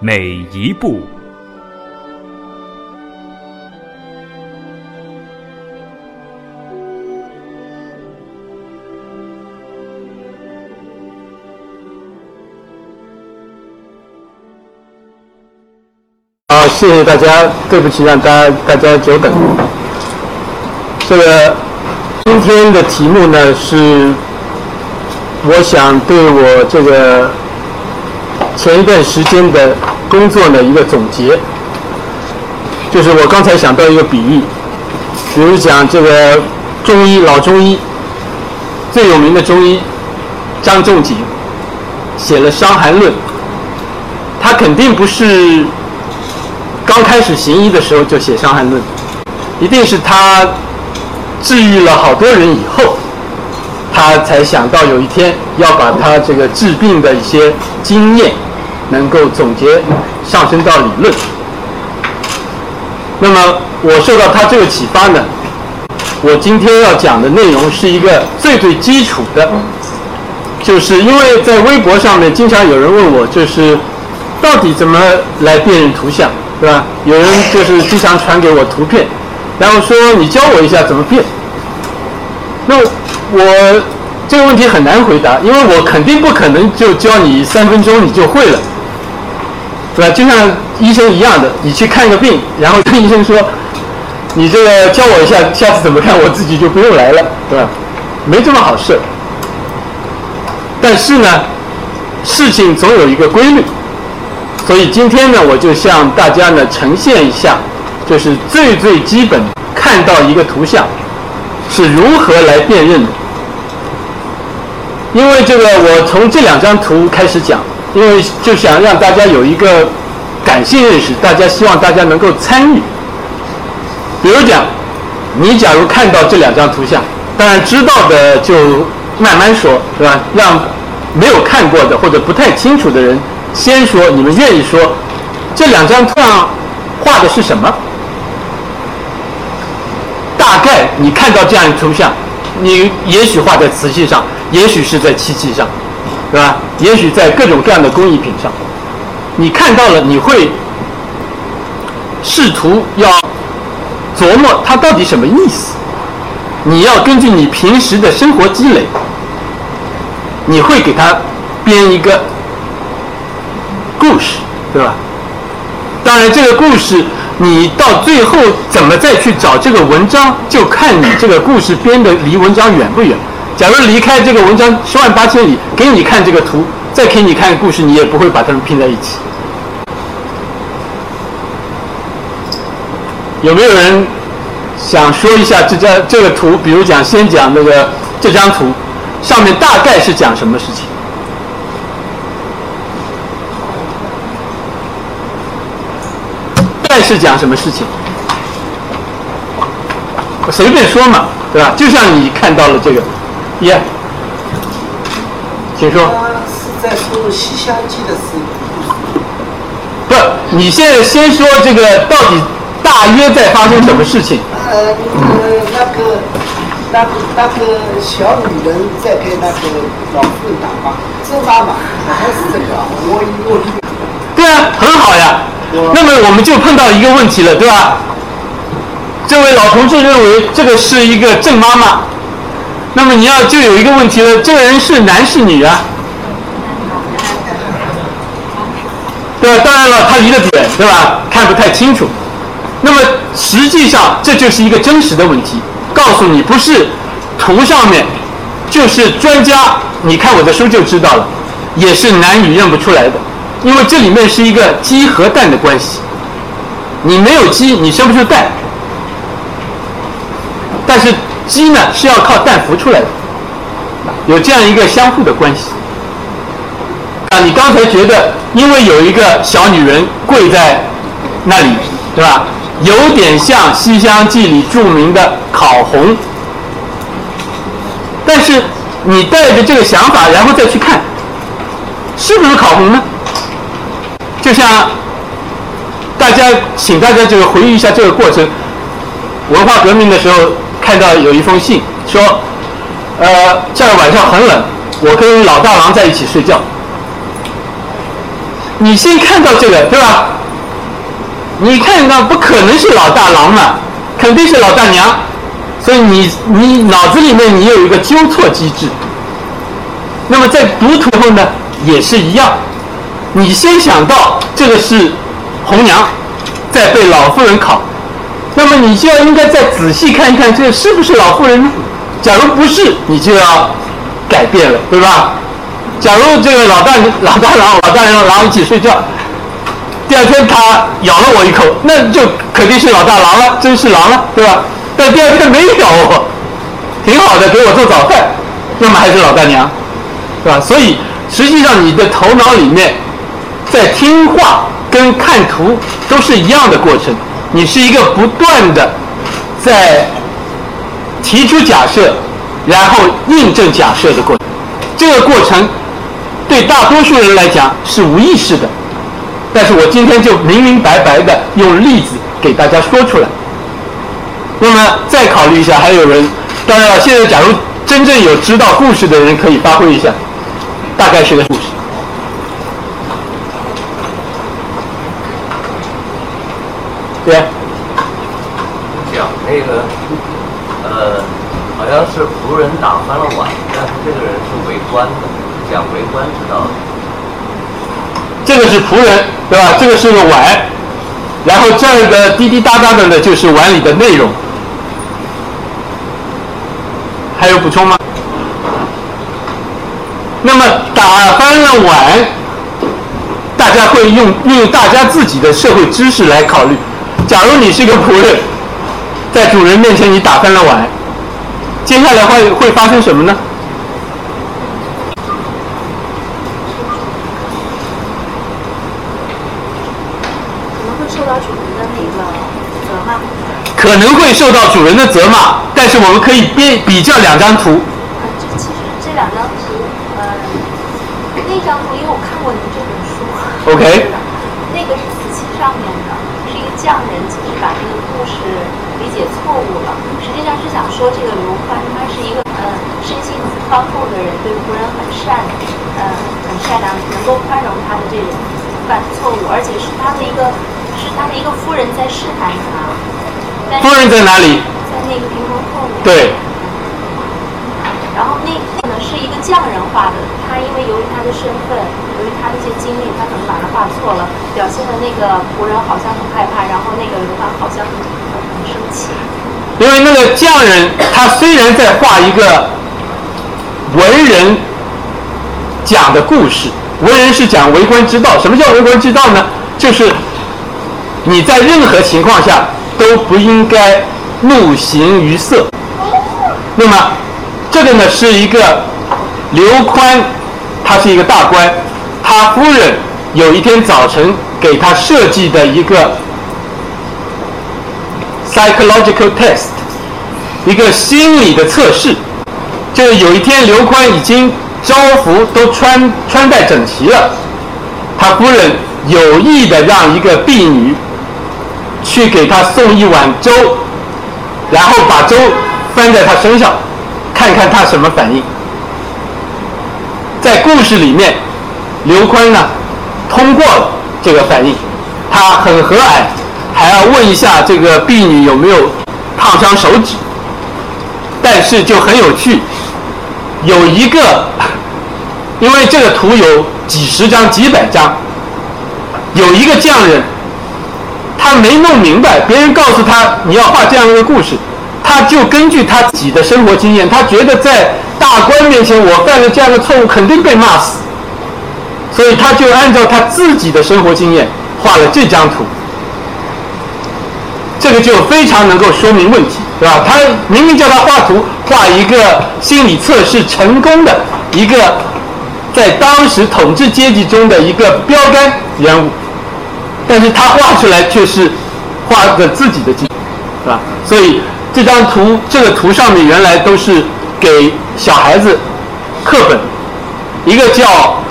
每一步。好，谢谢大家，对不起让大家大家久等。这个今天的题目呢是，我想对我这个前一段时间的工作呢一个总结，就是我刚才想到一个比喻，比如讲这个中医老中医最有名的中医张仲景写了《伤寒论》，他肯定不是。刚开始行医的时候就写《伤寒论》，一定是他治愈了好多人以后，他才想到有一天要把他这个治病的一些经验能够总结上升到理论。那么我受到他这个启发呢，我今天要讲的内容是一个最最基础的，就是因为在微博上面经常有人问我，就是到底怎么来辨认图像。对吧？有人就是经常传给我图片，然后说你教我一下怎么变。那我这个问题很难回答，因为我肯定不可能就教你三分钟你就会了，对吧？就像医生一样的，你去看个病，然后跟医生说，你这个教我一下，下次怎么看，我自己就不用来了，对吧？没这么好事。但是呢，事情总有一个规律。所以今天呢，我就向大家呢呈现一下，就是最最基本看到一个图像是如何来辨认的。因为这个，我从这两张图开始讲，因为就想让大家有一个感性认识，大家希望大家能够参与。比如讲，你假如看到这两张图像，当然知道的就慢慢说，是吧？让没有看过的或者不太清楚的人。先说，你们愿意说，这两张图上画的是什么？大概你看到这样一图像，你也许画在瓷器上，也许是在漆器上，对吧？也许在各种各样的工艺品上，你看到了，你会试图要琢磨它到底什么意思。你要根据你平时的生活积累，你会给它编一个。故事，对吧？当然，这个故事你到最后怎么再去找这个文章，就看你这个故事编的离文章远不远。假如离开这个文章十万八千里，给你看这个图，再给你看故事，你也不会把它们拼在一起。有没有人想说一下这张这个图？比如讲，先讲那个这张图上面大概是讲什么事情？是讲什么事情？随便说嘛，对吧？就像你看到了这个，耶，请说。是在说《西厢记》的事。不，你现在先说这个到底大约在发生什么事情？呃，那个那个那个小女人在给那个老妇人打扮，这妈妈还是这个，我我。对啊，很好呀。那么我们就碰到一个问题了，对吧？这位老同志认为这个是一个郑妈妈，那么你要就有一个问题了，这个人是男是女啊？对吧？当然了，他离得远，对吧？看不太清楚。那么实际上这就是一个真实的问题，告诉你不是图上面，就是专家，你看我的书就知道了，也是男女认不出来的。因为这里面是一个鸡和蛋的关系，你没有鸡，你生不出蛋。但是鸡呢是要靠蛋孵出来的，有这样一个相互的关系。啊，你刚才觉得因为有一个小女人跪在那里，对吧？有点像《西厢记》里著名的烤红，但是你带着这个想法，然后再去看，是不是烤红呢？就像大家，请大家这个回忆一下这个过程。文化革命的时候，看到有一封信说，呃，这儿晚上很冷，我跟老大郎在一起睡觉。你先看到这个，对吧？你看到不可能是老大郎嘛，肯定是老大娘，所以你你脑子里面你有一个纠错机制。那么在读图后呢，也是一样，你先想到这个是红娘，在被老妇人烤。那么你就要应该再仔细看一看，这是不是老妇人？假如不是，你就要改变了，对吧？假如这个老大老大郎老大郎狼一起睡觉，第二天他咬了我一口，那就肯定是老大狼了，真是狼了，对吧？但第二天没咬我，挺好的，给我做早饭，那么还是老大娘，对吧？所以实际上你的头脑里面在听话跟看图都是一样的过程。你是一个不断的在提出假设，然后印证假设的过程。这个过程对大多数人来讲是无意识的，但是我今天就明明白白的用例子给大家说出来。那么再考虑一下，还有人，当然了，现在假如真正有知道故事的人可以发挥一下，大概是个故事。对，讲那个，呃，好像仆人打翻了碗，但是这个人是围观的，讲围观之道。这个是仆人，对吧？这个是个碗，然后这儿的滴滴答答的呢，就是碗里的内容。还有补充吗？那么打翻了碗，大家会用用大家自己的社会知识来考虑。假如你是个仆人，在主人面前你打翻了碗，接下来会会发生什么呢？可能会受到主人的那个责骂。可能会受到主人的责骂，但是我们可以比比较两张图。呃，这其实这两张图，呃，那张图因为我看过您这本书。OK 那个是瓷器上面的，是一个匠人其实把这个故事理解错误了。想说这个刘宽他是一个呃身心宽厚的人，对仆人很善，呃很善良，能够宽容他的这种犯错误，而且是他的一个是他的一个夫人在试探他。夫人在哪里？在那个屏风后面。对，然后那那呢是一个匠人画的，他因为由于他的身份，由于他的一些经历，他可能把它画错了，表现的那个仆人好像很害怕，然后那个刘宽好像很很生气。因为那个匠人他虽然在画一个文人讲的故事，文人是讲为官之道。什么叫为官之道呢？就是你在任何情况下都不应该怒形于色。那么这个呢是一个刘宽，他是一个大官，他夫人有一天早晨给他设计的一个 psychological test，一个心理的测试。就是有一天刘宽已经朝服都穿穿戴整齐了，他夫人有意的让一个婢女去给他送一碗粥，然后把粥翻在他身上，看看他什么反应。在故事里面，刘宽呢通过了这个反应，他很和蔼，还要问一下这个婢女有没有烫伤手指。但是就很有趣，有一个，因为这个图有几十张、几百张，有一个匠人，他没弄明白，别人告诉他你要画这样一个故事，他就根据他自己的生活经验，他觉得在大官面前我犯了这样的错误，肯定被骂死，所以他就按照他自己的生活经验画了这张图。这个就非常能够说明问题，对吧？他明明叫他画图，画一个心理测试成功的一个在当时统治阶级中的一个标杆人物，但是他画出来却是画的自己的经，是吧？所以这张图，这个图上面原来都是给小孩子课本，一个叫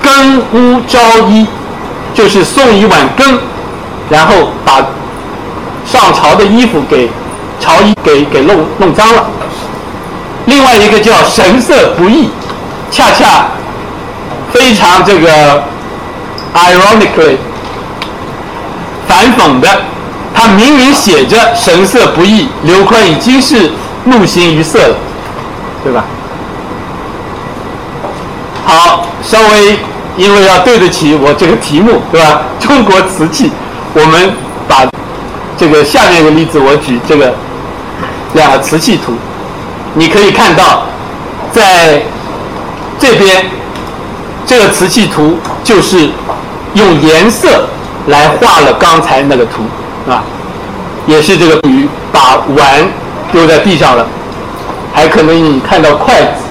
更屋朝衣，就是送一碗羹，然后把上朝的衣服给朝衣给给弄弄脏了。另外一个叫神色不易，恰恰非常这个 ironically 反讽的，他明明写着神色不易，刘坤已经是怒形于色了，对吧？好，稍微因为要对得起我这个题目，对吧？中国瓷器，我们把这个下面一个例子，我举这个两个瓷器图。你可以看到，在这边这个瓷器图就是用颜色来画了刚才那个图，啊，也是这个鱼把碗丢在地上了，还可能你看到筷子，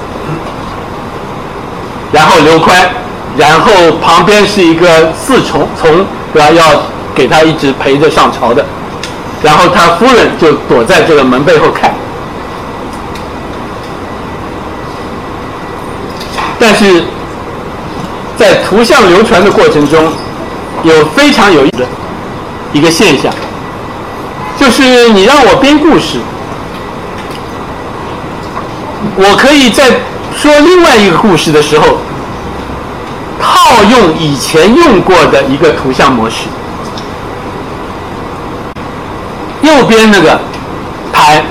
然后刘宽，然后旁边是一个侍从，从对吧？要给他一直陪着上朝的，然后他夫人就躲在这个门背后看。但是在图像流传的过程中，有非常有意思的一个现象，就是你让我编故事，我可以在说另外一个故事的时候，套用以前用过的一个图像模式。右边那个盘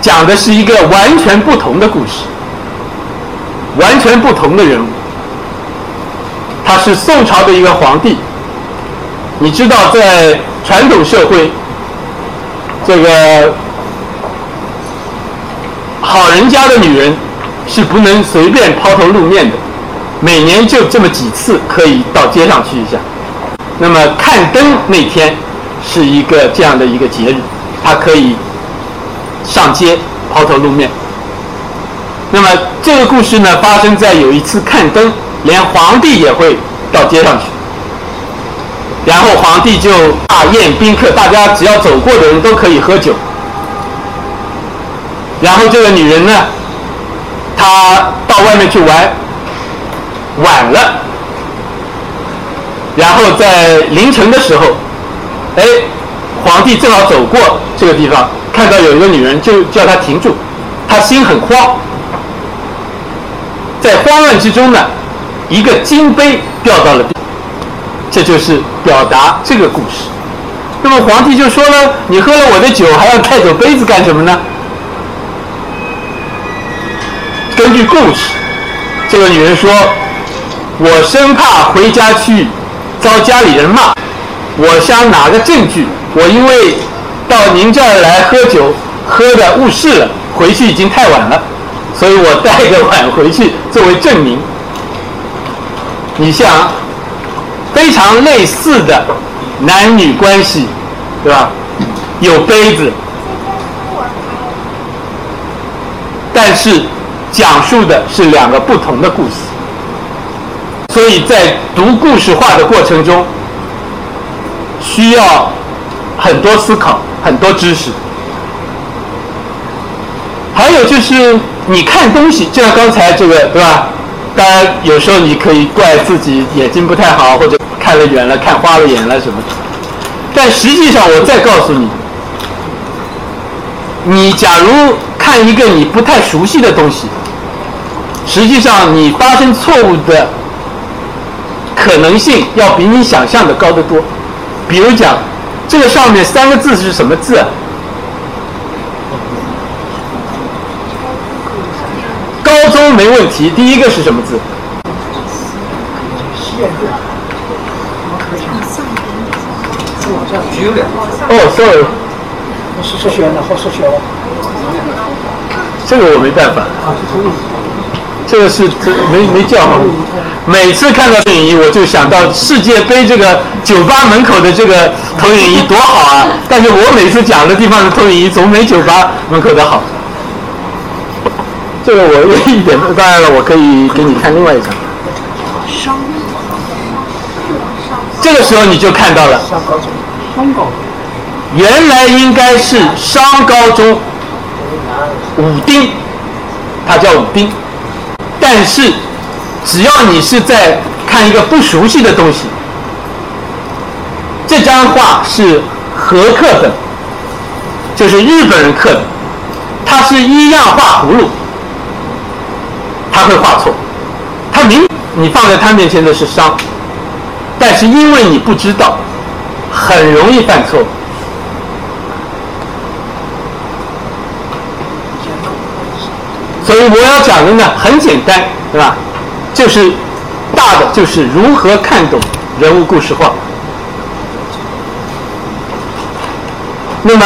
讲的是一个完全不同的故事。完全不同的人物，他是宋朝的一个皇帝。你知道，在传统社会，这个好人家的女人是不能随便抛头露面的，每年就这么几次可以到街上去一下。那么看灯那天是一个这样的一个节日，他可以上街抛头露面。那么这个故事呢，发生在有一次看灯，连皇帝也会到街上去，然后皇帝就大宴宾客，大家只要走过的人都可以喝酒。然后这个女人呢，她到外面去玩，晚了，然后在凌晨的时候，哎，皇帝正好走过这个地方，看到有一个女人，就叫她停住，她心很慌。在慌乱之中呢，一个金杯掉到了地，这就是表达这个故事。那么皇帝就说了：“你喝了我的酒，还要带走杯子干什么呢？”根据故事，这个女人说：“我生怕回家去遭家里人骂，我想拿个证据。我因为到您这儿来喝酒，喝的误事了，回去已经太晚了。”所以我带个碗回去作为证明。你像非常类似的男女关系，对吧？有杯子，但是讲述的是两个不同的故事。所以在读故事化的过程中，需要很多思考，很多知识。还有就是。你看东西，就像刚才这个，对吧？当然，有时候你可以怪自己眼睛不太好，或者看了远了、看花了眼了什么。但实际上，我再告诉你，你假如看一个你不太熟悉的东西，实际上你发生错误的可能性要比你想象的高得多。比如讲，这个上面三个字是什么字？高中没问题。第一个是什么字？哦，sorry，是数学的，好数学哦。这个我没办法。这个是这没没叫好。每次看到投影仪，我就想到世界杯这个酒吧门口的这个投影仪多好啊！但是我每次讲的地方的投影仪总没酒吧门口的好。这个我有一点，当然了，我可以给你看另外一张。这个时候你就看到了，原来应该是商高中武丁，他叫武丁，但是只要你是在看一个不熟悉的东西，这张画是和刻本，就是日本人刻的，他是一样画葫芦，他会画错，他明你放在他面前的是商，但是因为你不知道，很容易犯错。所以我要讲的呢很简单，对吧？就是大的就是如何看懂人物故事画。那么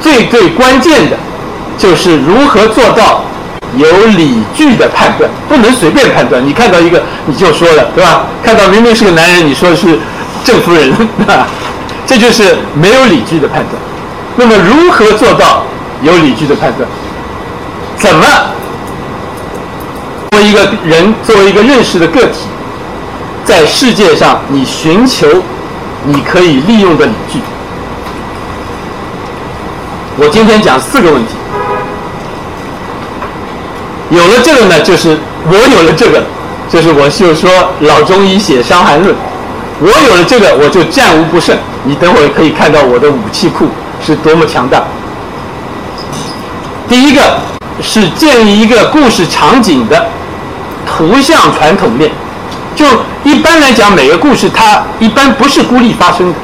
最最关键的，就是如何做到有理据的判断，不能随便判断。你看到一个你就说了，对吧？看到明明是个男人，你说是郑夫人，对吧？这就是没有理据的判断。那么如何做到有理据的判断？怎么作为一个人，作为一个认识的个体，在世界上你寻求你可以利用的理据？我今天讲四个问题。有了这个呢，就是我有了这个，就是我就说老中医写《伤寒论》，我有了这个，我就战无不胜。你等会可以看到我的武器库是多么强大。第一个是建立一个故事场景的图像传统链，就一般来讲，每个故事它一般不是孤立发生的。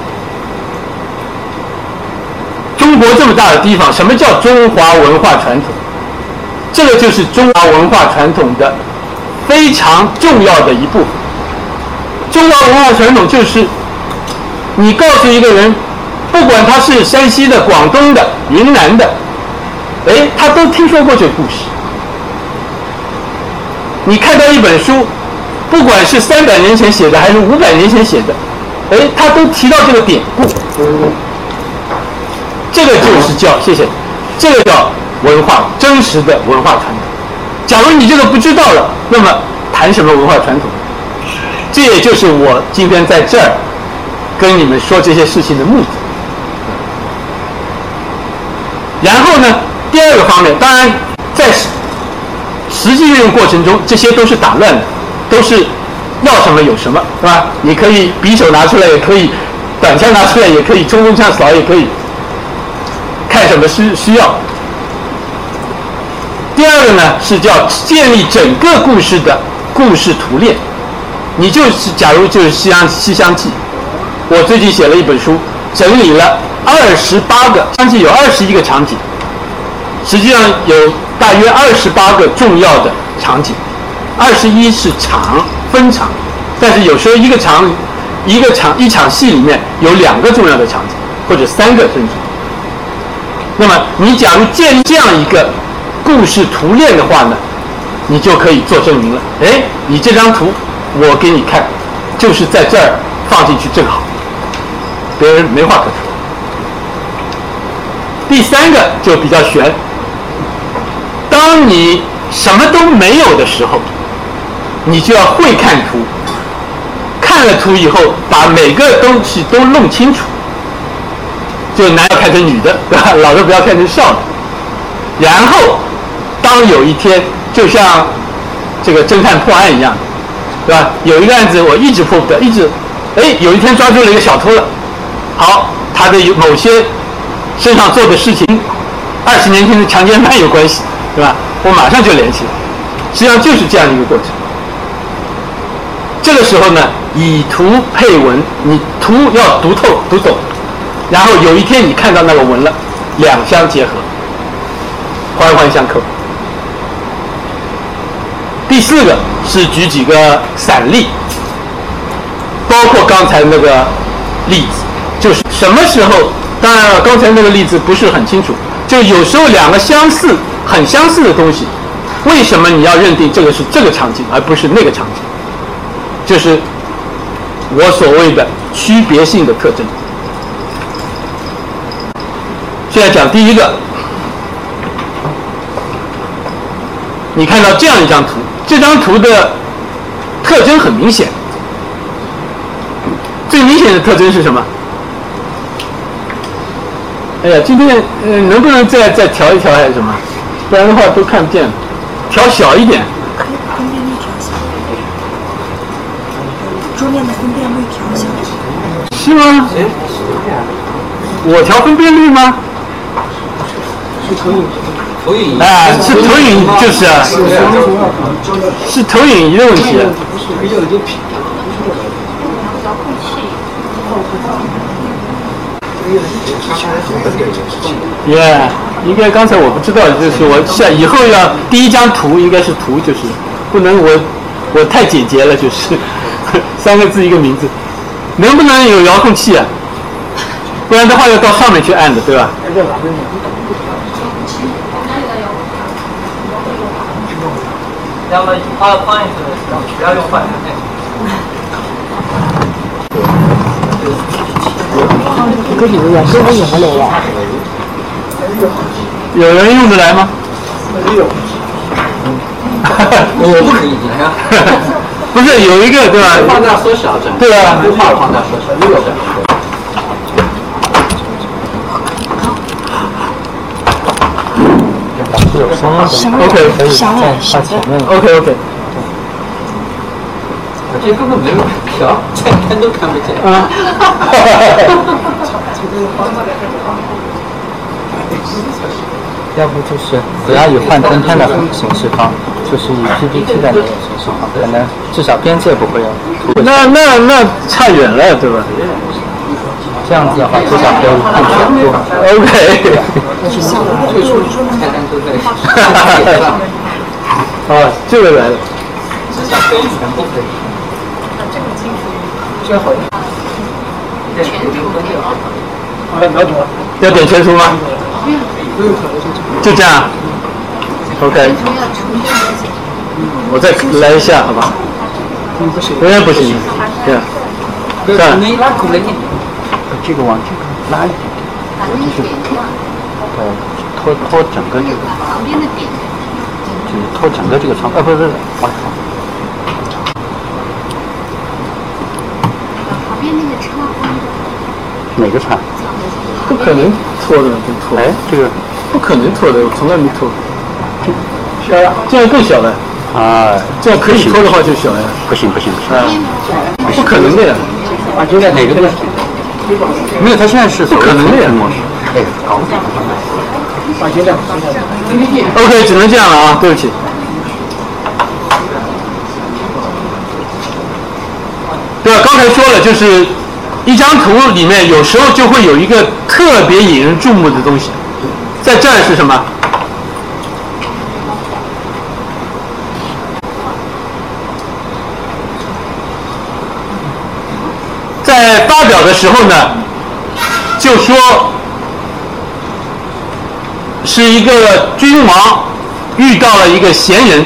中国这么大的地方，什么叫中华文化传统？这个就是中华文化传统的非常重要的一部分。中华文化传统就是你告诉一个人，不管他是山西的、广东的、云南的，哎，他都听说过这个故事。你看到一本书，不管是三百年前写的还是五百年前写的，哎，他都提到这个典故。这个就是叫谢谢，这个叫文化真实的文化传统。假如你这个不知道了，那么谈什么文化传统？这也就是我今天在这儿跟你们说这些事情的目的。然后呢，第二个方面，当然在实际运用过程中，这些都是打乱的，都是要什么有什么，是吧？你可以匕首拿出来，也可以短枪拿出来，也可以冲锋枪扫，也可以。看什么需需要？第二个呢是叫建立整个故事的故事图链。你就是假如就是《西厢西厢记》，我最近写了一本书，整理了二十八个，相信有二十一个场景，实际上有大约二十八个重要的场景，二十一是场分场，但是有时候一个场一个场一场戏里面有两个重要的场景，或者三个分场。那么，你假如建立这样一个故事图链的话呢，你就可以做证明了。哎，你这张图我给你看，就是在这儿放进去正好，别人没话可说。第三个就比较悬，当你什么都没有的时候，你就要会看图，看了图以后，把每个东西都弄清楚。就男要看成女的，对吧？老的不要看成少的。然后，当有一天，就像这个侦探破案一样，对吧？有一个案子我一直破不得，一直，哎，有一天抓住了一个小偷了。好，他的某些身上做的事情，二十年前的强奸犯有关系，对吧？我马上就联系了。实际上就是这样一个过程。这个时候呢，以图配文，你图要读透、读懂。然后有一天你看到那个文了，两相结合，环环相扣。第四个是举几个散例，包括刚才那个例子，就是什么时候？当然了，刚才那个例子不是很清楚。就有时候两个相似、很相似的东西，为什么你要认定这个是这个场景，而不是那个场景？就是我所谓的区别性的特征。现在讲第一个，你看到这样一张图，这张图的特征很明显。最明显的特征是什么？哎呀，今天呃，能不能再再调一调还是什么？不然的话都看不见。调小一点，可以把分辨率调小，桌面的分辨率调小。是吗？我调分辨率吗？是投影仪哎，是投影，就是啊，是投影仪的问题啊。应该刚才我不知道，就是我下以后要第一张图应该是图，就是不能我我太简洁了，就是三个字一个名字，能不能有遥控器啊？不然的话要到上面去按的，对吧？要么 PowerPoint 不要用换成那有人用得来吗？没有我不可以来呀。不是有一个对吧？放大缩小整对啊不怕放大缩小，没有的。，OK 小了，小了。OK OK，这根本没有调，再看都看不见。啊，要不就是不要以幻灯片的形式放，就是以 PPT 的那种形式放，可能至少边界不会有。那那那差远了，对吧这样子的话，至少可以看全部。？OK，最初菜单都在写上，哦，这个来了。至少可以全部可以。对，就分掉。要点全图吗？就这样。OK，我再来一下，好吧？永远不行，这样。这样，你拉苦了你。这个往这个拉一点，把那个点。亮，呃，拖拖整个这个，旁边拖整个这个窗，呃，不是不是，往旁边那个车，哪个窗？不可能拖的，不拖。哎，这个不可能脱的，我从来没脱。小呀，这样更小了。啊，这样可以脱的话就小呀。不行不行，啊，不可能的呀。哪个都。没有，他现在是不可能的呀模式。哎，搞不懂。OK，只能这样了啊，对不起。对吧？刚才说了，就是一张图里面有时候就会有一个特别引人注目的东西，在这儿是什么？在发表的时候呢，就说是一个君王遇到了一个贤人，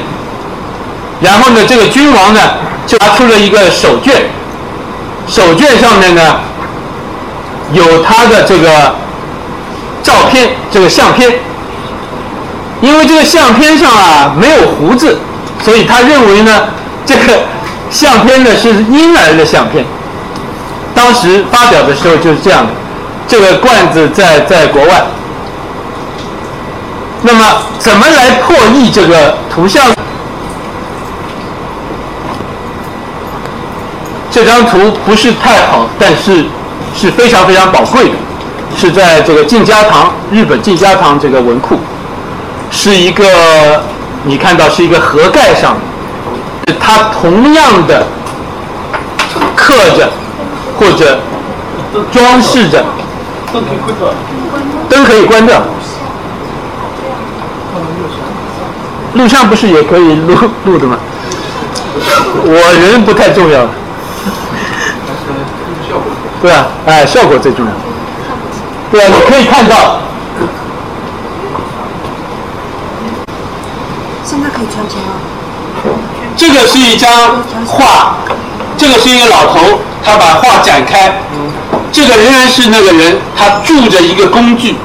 然后呢，这个君王呢就拿出了一个手绢，手绢上面呢有他的这个片，这个相片。因为这个相片上啊没有胡子，所以他认为呢这个相片呢是婴儿的相片。当时发表的时候就是这样的，这个罐子在在国外。那么怎么来破译这个图像？这张图不是太好，但是是非常非常宝贵的，是在这个静家堂日本静家堂这个文库，是一个你看到是一个盒盖上，它同样的刻着或者装饰着，灯可以关掉。录像不是也可以录录的吗？我人不太重要，对啊，哎，效果最重要。对啊，你可以看到，这个是一张画这个是一个老头他把画展开这个仍然是那个人他住着一个工具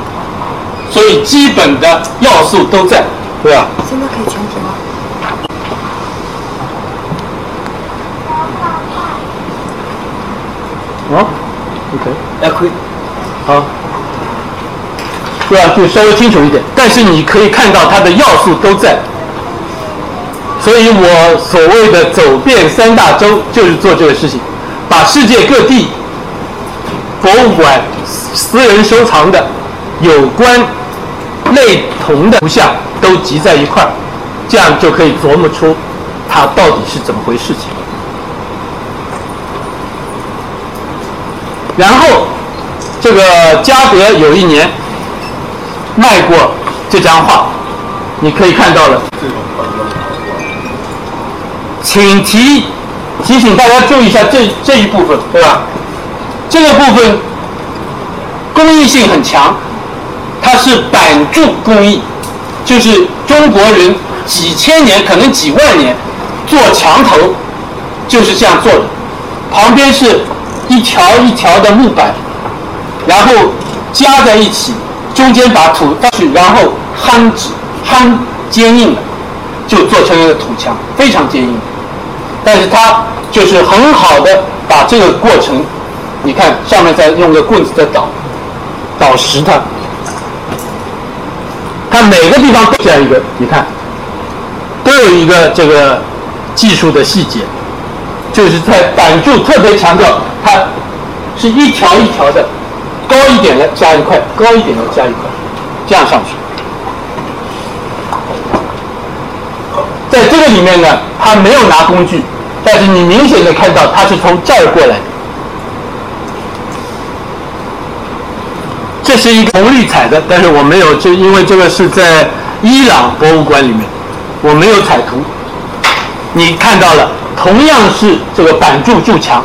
所以基本的要素都在。对吧？现在可以全屏了啊？Ok 还可以好对啊就稍微清楚一点但是你可以看到它的要素都在。所以我所谓的走遍三大洲就是做这个事情，把世界各地博物馆、私人收藏的有关类同的图像都集在一块儿，这样就可以琢磨出它到底是怎么回事情。然后，这个嘉德有一年卖过这张画，你可以看到了。请提提醒大家注意一下这这一部分，对吧？这个部分工艺性很强，它是板柱工艺，就是中国人几千年，可能几万年做墙头就是这样做的，旁边是一条一条的木板，然后加在一起，中间把土放去，然后夯纸夯坚硬了，就做成一个土墙，非常坚硬。但是它就是很好的把这个过程，你看上面再用个棍子在捣，捣实它，它每个地方都这样一个，你看，都有一个这个技术的细节，就是在板柱特别强调它是一条一条的，高一点的加一块，高一点的加一块，这样上去。在这个里面呢，他没有拿工具，但是你明显的看到它是从这儿过来的。这是一个红绿彩的，但是我没有，就因为这个是在伊朗博物馆里面，我没有彩图。你看到了，同样是这个板柱筑墙，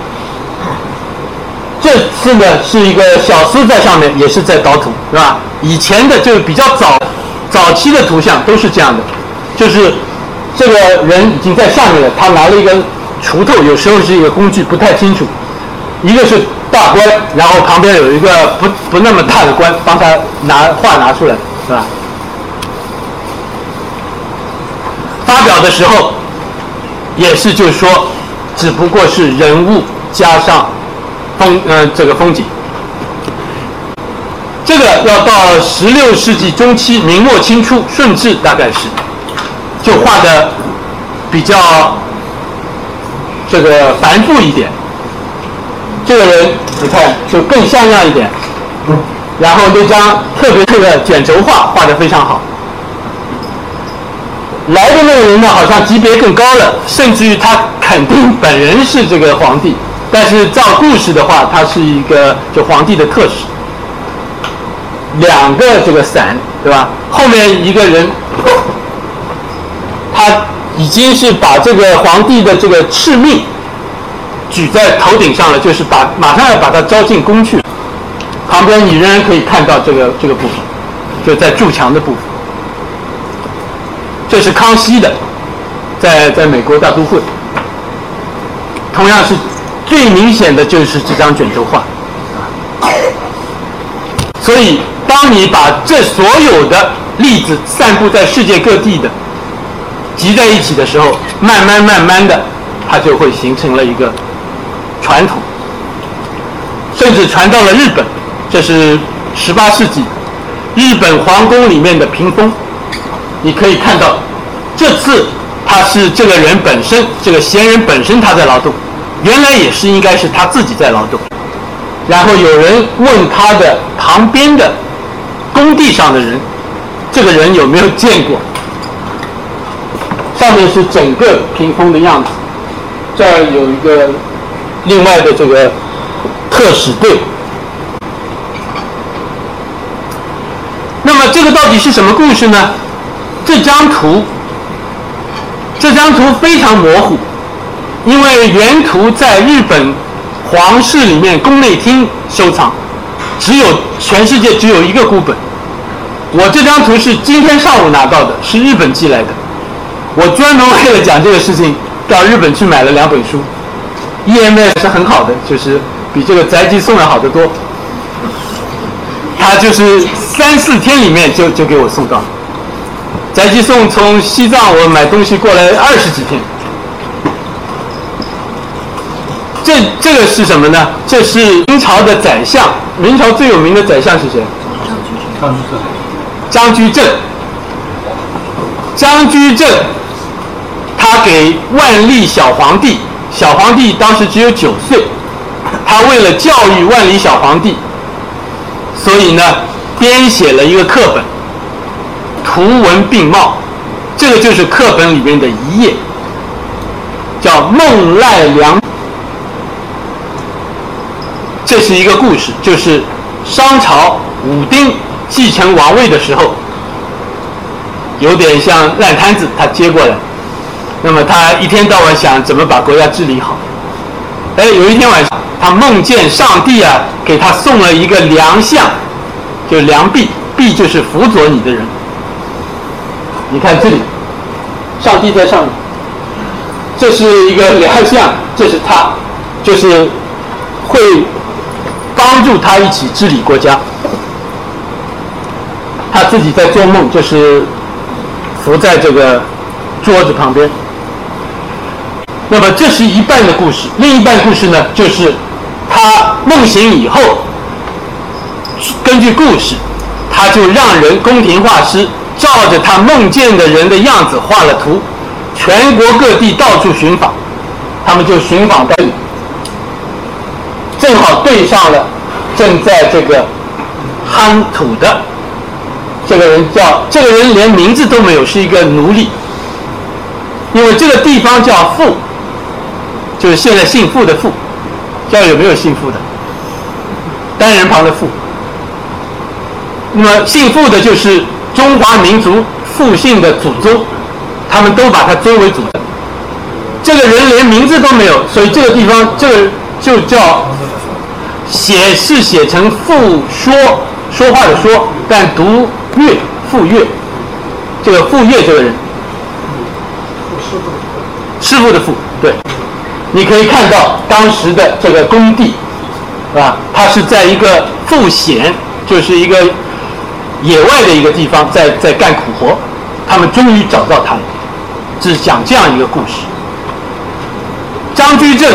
这次呢是一个小厮在上面，也是在捣土，是吧？以前的就比较早早期的图像都是这样的，就是这个人已经在下面了，他拿了一根锄头，有时候是一个工具，不太清楚。一个是大官，然后旁边有一个不不那么大的官帮他拿画拿出来，是吧？发表的时候也是就是说，只不过是人物加上风呃这个风景。这个要到十六世纪中期，明末清初，顺治大概是就画的比较这个繁复一点。这个人你看就更像样一点，然后那张特别这个卷轴画画的非常好。来的那个人呢，好像级别更高了，甚至于他肯定本人是这个皇帝，但是照故事的话，他是一个就皇帝的特使。两个这个伞，对吧？后面一个人，他已经是把这个皇帝的这个敕命举在头顶上了，就是把马上要把他招进宫去。旁边你仍然可以看到这个这个部分，就在筑墙的部分。这是康熙的，在在美国大都会。同样是最明显的就是这张卷轴画。所以，当你把这所有的例子散布在世界各地的集在一起的时候，慢慢慢慢的，它就会形成了一个传统，甚至传到了日本。这是十八世纪日本皇宫里面的屏风，你可以看到，这次他是这个人本身，这个闲人本身他在劳动，原来也是应该是他自己在劳动。然后有人问他的旁边的工地上的人，这个人有没有见过？这是整个屏风的样子，这儿有一个另外的这个特使队。那么这个到底是什么故事呢？这张图，这张图非常模糊，因为原图在日本。皇室里面宫内厅收藏，只有全世界只有一个孤本。我这张图是今天上午拿到的，是日本寄来的。我专门为了讲这个事情，到日本去买了两本书。EMS 是很好的，就是比这个宅急送要好得多。他就是三四天里面就就给我送到。宅急送从西藏我买东西过来二十几天。这这个是什么呢？这是明朝的宰相，明朝最有名的宰相是谁？张居正。张居正，他给万历小皇帝，小皇帝当时只有九岁，他为了教育万历小皇帝，所以呢，编写了一个课本，图文并茂，这个就是课本里面的一页，叫《孟赖良》。这是一个故事，就是商朝武丁继承王位的时候，有点像烂摊子，他接过来。那么他一天到晚想怎么把国家治理好。哎，有一天晚上，他梦见上帝啊，给他送了一个良相，就良弼，弼就是辅佐你的人。你看这里，上帝在上面，这是一个良相，这是他，就是会帮助他一起治理国家。他自己在做梦，就是伏在这个桌子旁边。那么这是一半的故事，另一半故事呢，就是他梦醒以后，根据故事，他就让人宫廷画师照着他梦见的人的样子画了图，全国各地到处寻访，他们就寻访到，正好对上了正在这个夯土的这个人叫这个人连名字都没有，是一个奴隶，因为这个地方叫富。就是现在姓傅的傅，叫有没有姓傅的？单人旁的傅。那么姓傅的就是中华民族复姓的祖宗，他们都把他尊为祖。这个人连名字都没有，所以这个地方这个就叫写是写成傅说说话的说，但读岳傅岳，这个傅岳这个人，傅师傅的傅，对。你可以看到当时的这个工地，是吧？它是在一个富险，就是一个野外的一个地方，在在干苦活。他们终于找到他了，是讲这样一个故事。张居正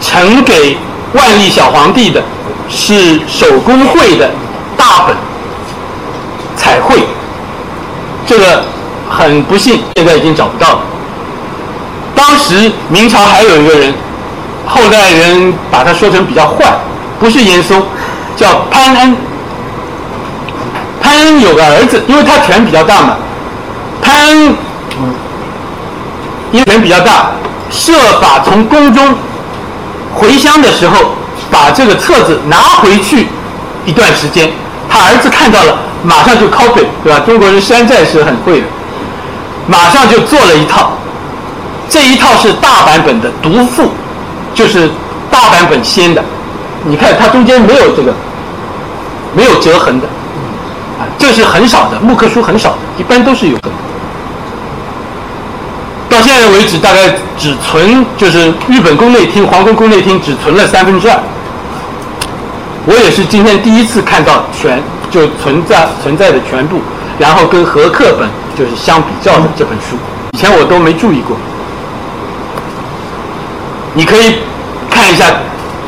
呈给万历小皇帝的是手工绘的大本彩绘，这个很不幸，现在已经找不到了。当时明朝还有一个人，后代人把他说成比较坏，不是严嵩，叫潘恩。潘恩有个儿子，因为他权比较大嘛，潘恩因为权比较大，设法从宫中回乡的时候，把这个册子拿回去一段时间，他儿子看到了，马上就 copy，对吧？中国人山寨是很会的，马上就做了一套。这一套是大版本的读赋，就是大版本先的。你看它中间没有这个，没有折痕的，啊，这是很少的木刻书，很少的，一般都是有的。到现在为止，大概只存就是日本宫内厅、皇宫宫内厅只存了三分之二。我也是今天第一次看到全就存在存在的全部，然后跟合刻本就是相比较的这本书，以前我都没注意过。你可以看一下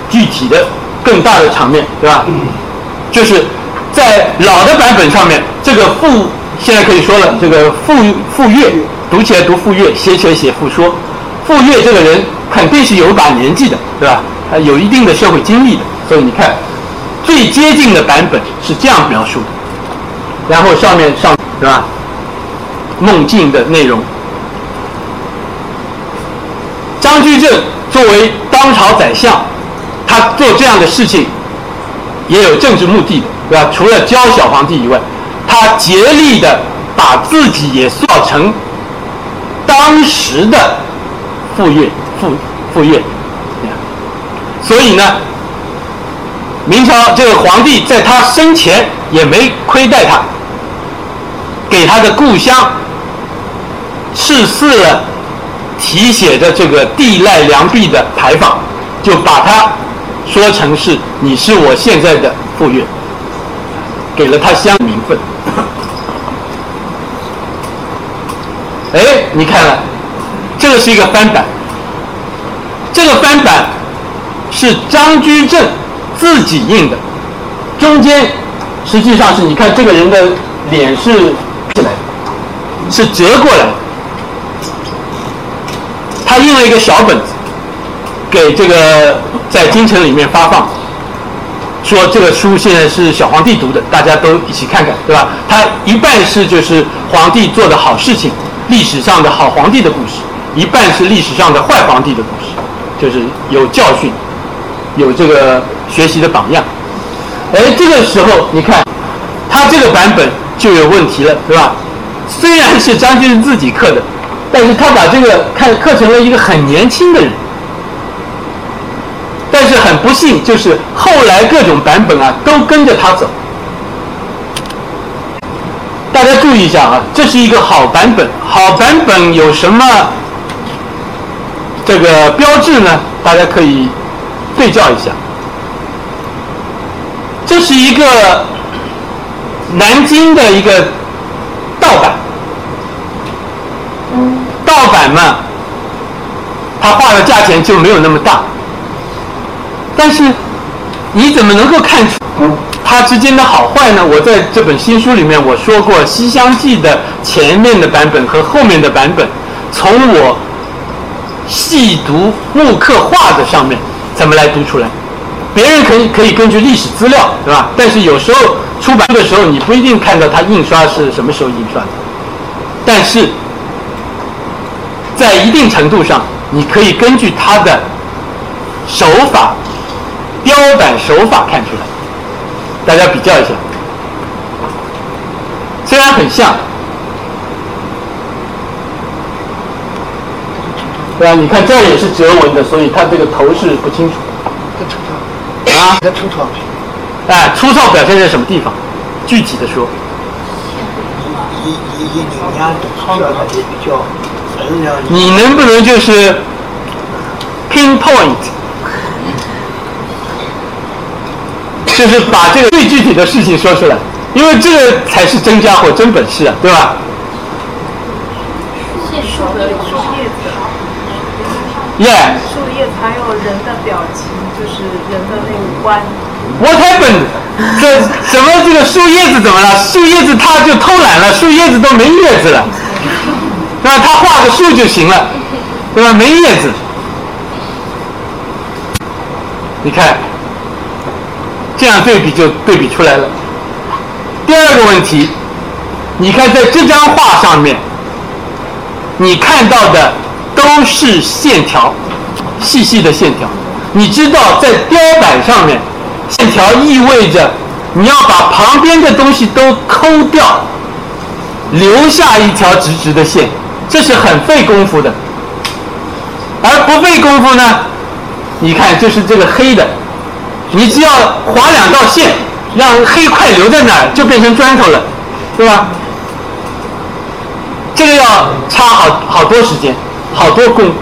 具体的更大的场面，对吧？就是在老的版本上面，这个傅现在可以说了，这个傅傅乐读起来读傅乐，写起来写傅说。傅乐这个人肯定是有把年纪的，对吧？他有一定的社会经历的，所以你看最接近的版本是这样描述的。然后上面上，对吧？梦境的内容，张居正。作为当朝宰相，他做这样的事情也有政治目的的，对吧？除了教小皇帝以外，他竭力的把自己也塑造成当时的傅岳、傅傅岳。所以呢，明朝这个皇帝在他生前也没亏待他，给他的故乡赐祀了。题写的这个地赖良弼的牌坊，就把它说成是你是我现在的傅岳，给了他乡名分。哎，你看了，这个是一个翻版，这个翻版是张居正自己印的，中间实际上是你看这个人的脸是起来，是折过来的。印了一个小本子，给这个在京城里面发放，说这个书现在是小皇帝读的，大家都一起看看，对吧？他一半是就是皇帝做的好事情，历史上的好皇帝的故事，一半是历史上的坏皇帝的故事，就是有教训，有这个学习的榜样。哎，这个时候你看，他这个版本就有问题了，对吧？虽然是张居正自己刻的，但是他把这个看刻成了一个很年轻的人。但是很不幸，就是后来各种版本啊都跟着他走。大家注意一下啊，这是一个好版本。好版本有什么这个标志呢？大家可以对照一下。这是一个南京的一个盗版，盗版嘛，它画的价钱就没有那么大。但是你怎么能够看出它之间的好坏呢？我在这本新书里面我说过，《西厢记》的前面的版本和后面的版本，从我细读木刻画的上面怎么来读出来？别人可以可以根据历史资料，对吧？但是有时候出版的时候，你不一定看到它印刷是什么时候印刷的。但是在一定程度上，你可以根据他的手法。雕版手法看出来，大家比较一下，虽然很像，对吧？你看这儿也是折纹的，所以它这个头是不清楚。啊，它粗糙。哎，粗糙表现在什么地方？具体的说，一一一你家需要的也比较。你能不能就是 pinpoint？就是把这个最具体的事情说出来，因为这个才是真家伙、真本事啊，对吧？是树的树叶子，耶树叶子还有人的表情，就是人的那五官。，What happened？这什么这个树叶子怎么了？树叶子它就偷懒了，树叶子都没叶子了，对吧？他画个树就行了，对吧？没叶子，你看。这样对比就对比出来了。第二个问题，你看在这张画上面，你看到的都是线条，细细的线条。你知道在雕版上面，线条意味着你要把旁边的东西都抠掉，留下一条直直的线，这是很费功夫的。而不费功夫呢，你看就是这个黑的。你只要划两道线，让黑块留在那儿，就变成砖头了，对吧？这个要差好好多时间，好多功夫。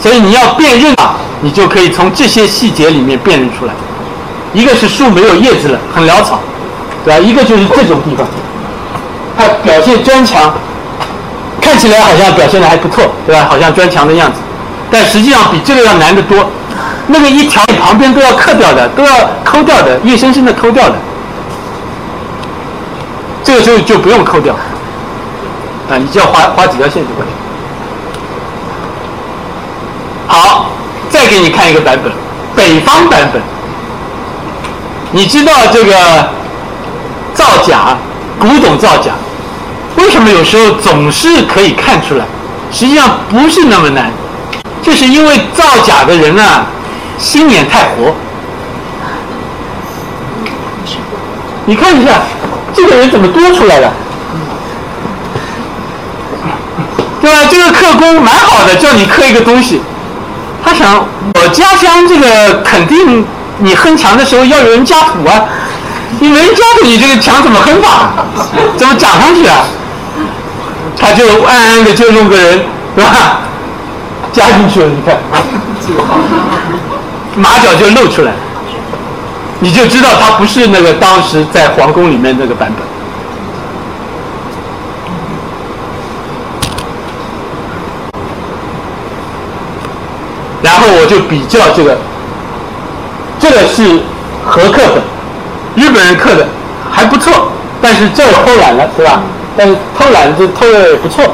所以你要辨认啊，你就可以从这些细节里面辨认出来。一个是树没有叶子了，很潦草，对吧？一个就是这种地方，它表现砖墙，看起来好像表现的还不错，对吧？好像砖墙的样子，但实际上比这个要难得多。那个一条旁边都要刻掉的，都要抠掉的，硬生生的抠掉的。这个时候就不用抠掉，啊，你只要划划几条线就可以。好，再给你看一个版本，北方版本。你知道这个造假，古董造假，什么有时候总是可以看出来？实际上不是那么难，就是因为造假的人啊。心眼太活，你看一下，这个人怎么多出来的，对吧？这个刻工蛮好的，叫你刻一个东西，他想我家乡这个肯定你哼墙的时候要有人加土啊，你没加土，你这个墙怎么哼法？怎么长上去啊？他就暗暗的就弄个人，对吧？加进去了，你看。马脚就露出来，你就知道他不是那个当时在皇宫里面那个版本。然后我就比较这个这个是和刻本，日本人刻的还不错，但是这儿偷懒了，是吧？但是偷懒这偷的也不错，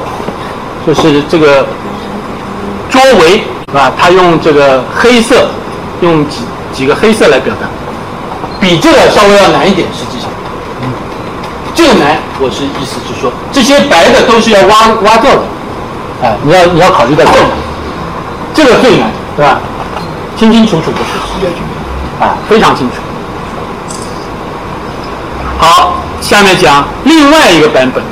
就是这个桌围，是吧？他用这个黑色，用几几个黑色来表达，比这个稍微要难一点，实际上。这个难，我是意思是说，这些白的都是要挖挖掉的，啊，你要你要考虑到这个，这个最难，对吧？清清楚楚的，啊，非常清楚。好，下面讲另外一个版本，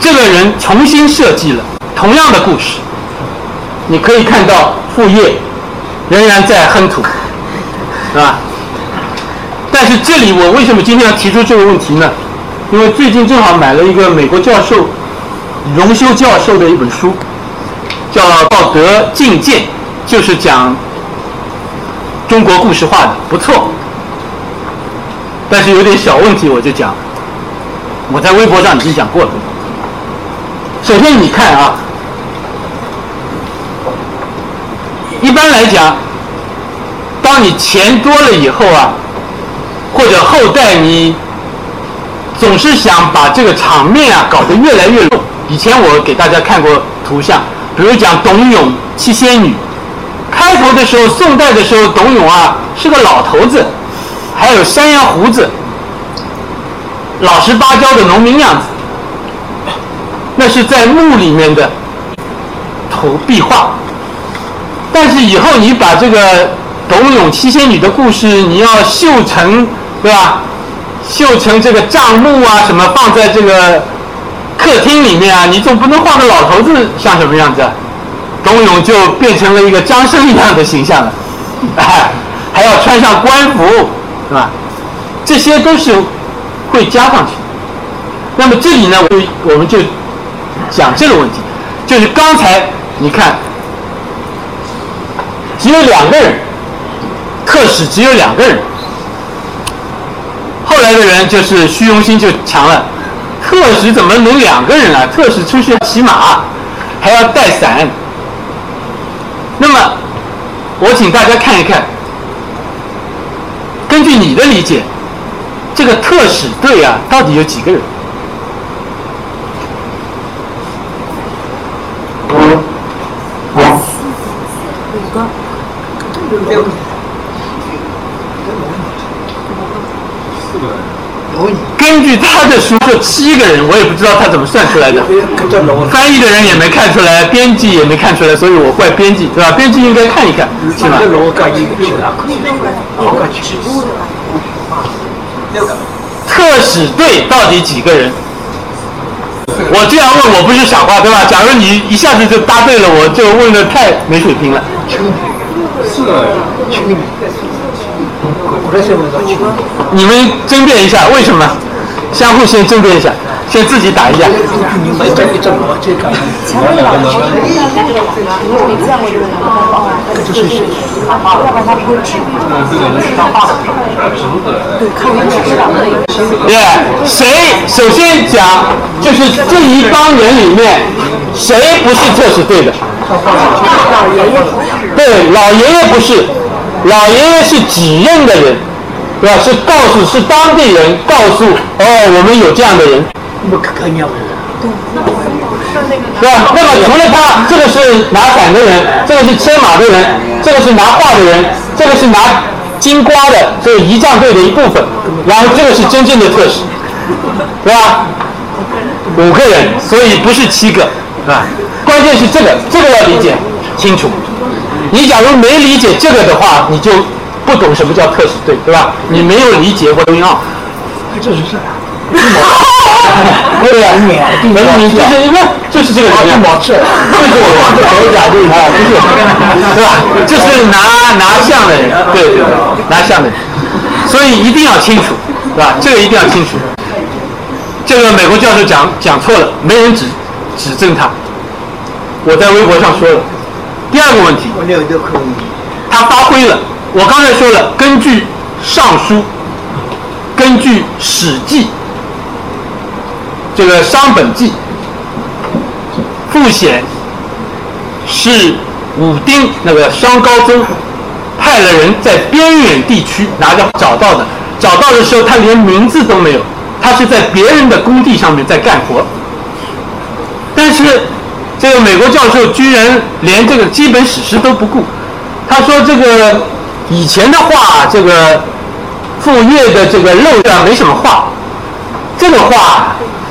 这个人重新设计了同样的故事，你可以看到副业仍然在哼土，是吧？但是这里我为什么今天要提出这个问题呢？因为最近正好买了一个美国教授荣休教授的一本书，叫《道德境界》，就是讲中国故事化的，不错。但是有点小问题，我就讲，我在微博上已经讲过了。首先你看啊，一般来讲，当你钱多了以后啊，或者后代你总是想把这个场面啊搞得越来越露。以前我给大家看过图像，比如讲董永七仙女，开头的时候，宋代的时候，董永啊是个老头子，还有山羊胡子，老实巴交的农民样子，那是在墓里面的头壁画。但是以后你把这个董永七仙女的故事，你要绣成，对吧？绣成这个账目啊，什么放在这个客厅里面啊，你总不能画个老头子像什么样子？董永就变成了一个张生一样的形象了，哎，还要穿上官服，是吧？这些都是会加上去。那么这里呢，我我们就讲这个问题，就是刚才你看，只有两个人，特使只有两个人。后来的人就是虚荣心就强了，特使怎么能两个人啊？特使出去骑马，还要带伞。那么，我请大家看一看，根据你的理解，这个特使队啊，到底有几个人？根据他的书就七个人，我也不知道他怎么算出来的。翻译的人也没看出来，编辑也没看出来，所以我怪编辑，对吧？编辑应该看一看，是吧？特使队到底几个人？我这样问我不是傻瓜，对吧？假如你一下子就答对了，我就问的太没水平了。你们争辩一下，为什么？相互先争辩一下，先自己打一架。对，谁首先讲，就是这一帮人里面，谁不是特使队的？对，老爷爷不是，老爷爷是指认的人，对吧？是告诉是当地人告诉哦，我们有这样的人，对吧？那么除了他，这个是拿伞的人，这个是牵马的人，这个是拿画的人，这个是拿金瓜的，这是仪仗队的一部分，然后这个是真正的特使，对吧？五个人，所以不是七个，是吧？关键是这个，这个要理解清楚。你假如没理解这个的话，你就不懂什么叫特使队，对吧？你没有理解或者要。这是啥？对呀，没有你就是因为就是这个人，就是我这手甲就是他，不是，是 吧？这是拿拿相的人，对对，拿相的人，所以一定要清楚，是吧？这个一定要清楚。这个美国教授讲讲错了，没人指指正他。我在微博上说了。第二个问题，他发挥了。我刚才说了，根据《尚书》，根据《史记》，这个商本纪复显是武丁那个商高宗派了人在边远地区拿着找到的，找到的时候他连名字都没有，他是在别人的工地上面在干活。但是这个美国教授居然连这个基本史实都不顾，他说这个以前的话，这个傅业的这个漏上没什么画，这个画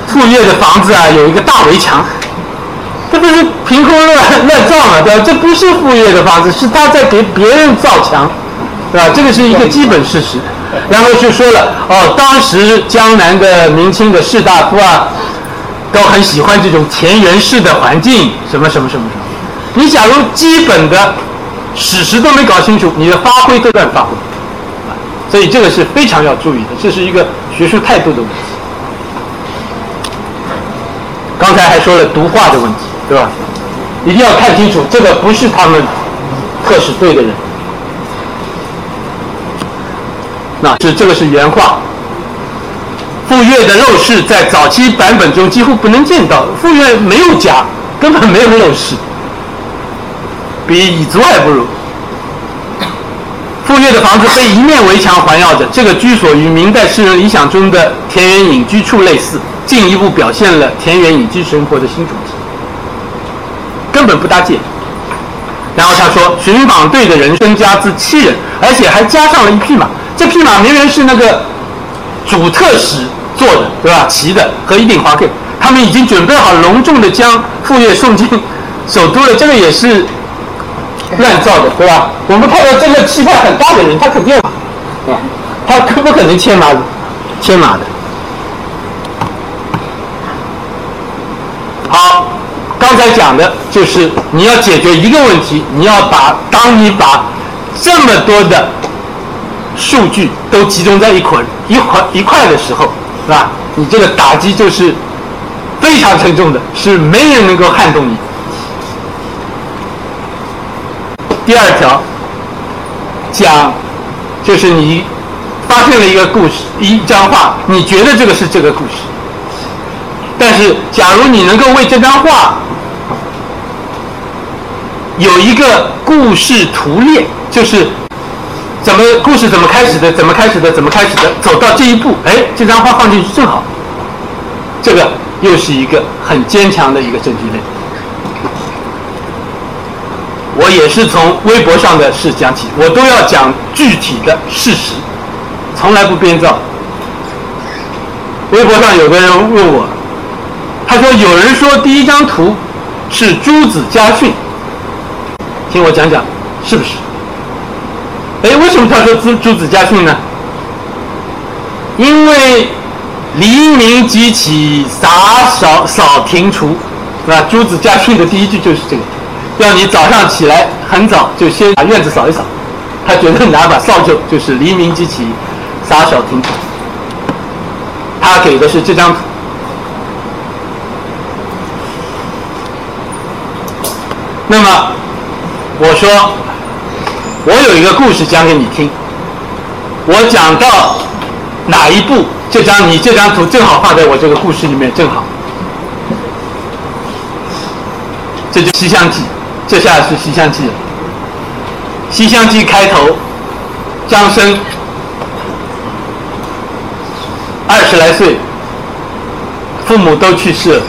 傅业的房子啊有一个大围墙。这不是凭空乱乱造嘛，对吧？这不是傅业的房子，是他在给别人造墙，对吧？这个是一个基本事实。然后就说了，哦，当时江南的明清的士大夫啊，都很喜欢这种田园式的环境，什么什么什么什么。你假如基本的史实都没搞清楚，你的发挥都乱发挥，所以这个是非常要注意的，这是一个学术态度的问题。刚才还说了读画的问题。对吧？一定要看清楚，这个不是他们特使队的人。那是这个是原话。傅越的陋室在早期版本中几乎不能见到，傅越没有家，根本没有陋室，比蚁族还不如。傅越的房子被一面围墙环绕着，这个居所与明代诗人理想中的田园隐居处类似，进一步表现了田园隐居生活的新主题。根本不搭界。然后他说，巡访队的人增加至七人，而且还加上了一匹马。这匹马明明是那个主特使坐的，对吧？骑的和一顶华盖。他们已经准备好隆重的将傅业送进首都了。这个也是乱造的，对吧？我们看到这个气派很大的人，他肯定，啊，他可不可能牵马？牵马的。好。刚才讲的就是你要解决一个问题，你要把当你把这么多的数据都集中在一块一块一块的时候，是吧？你这个打击就是非常沉重的，是没人能够撼动你。第二条讲就是你发现了一个故事，一张画，你觉得这个是这个故事，但是假如你能够为这张画。有一个故事图列，就是怎么故事怎么开始的，怎么开始的，怎么开始的，走到这一步，哎，这张画放进去正好。这个又是一个很坚强的一个证据链。我也是从微博上的事讲起，我都要讲具体的事实，从来不编造。微博上有个人问我，他说有人说第一张图是朱子家训。听我讲讲，是不是？哎，为什么他说朱朱子家训呢？因为黎明即起，洒扫扫庭除，是吧？朱子家训的第一句就是这个，要你早上起来很早就先把院子扫一扫。他觉得拿把扫帚就是黎明即起，洒扫庭除。他给的是这张图。那么。我说，我有一个故事讲给你听。我讲到哪一步，这张你这张图正好放在我这个故事里面，正好。这就《西厢记》，这下是《西厢记》了。《西厢记》开头，张生二十来岁，父母都去世了。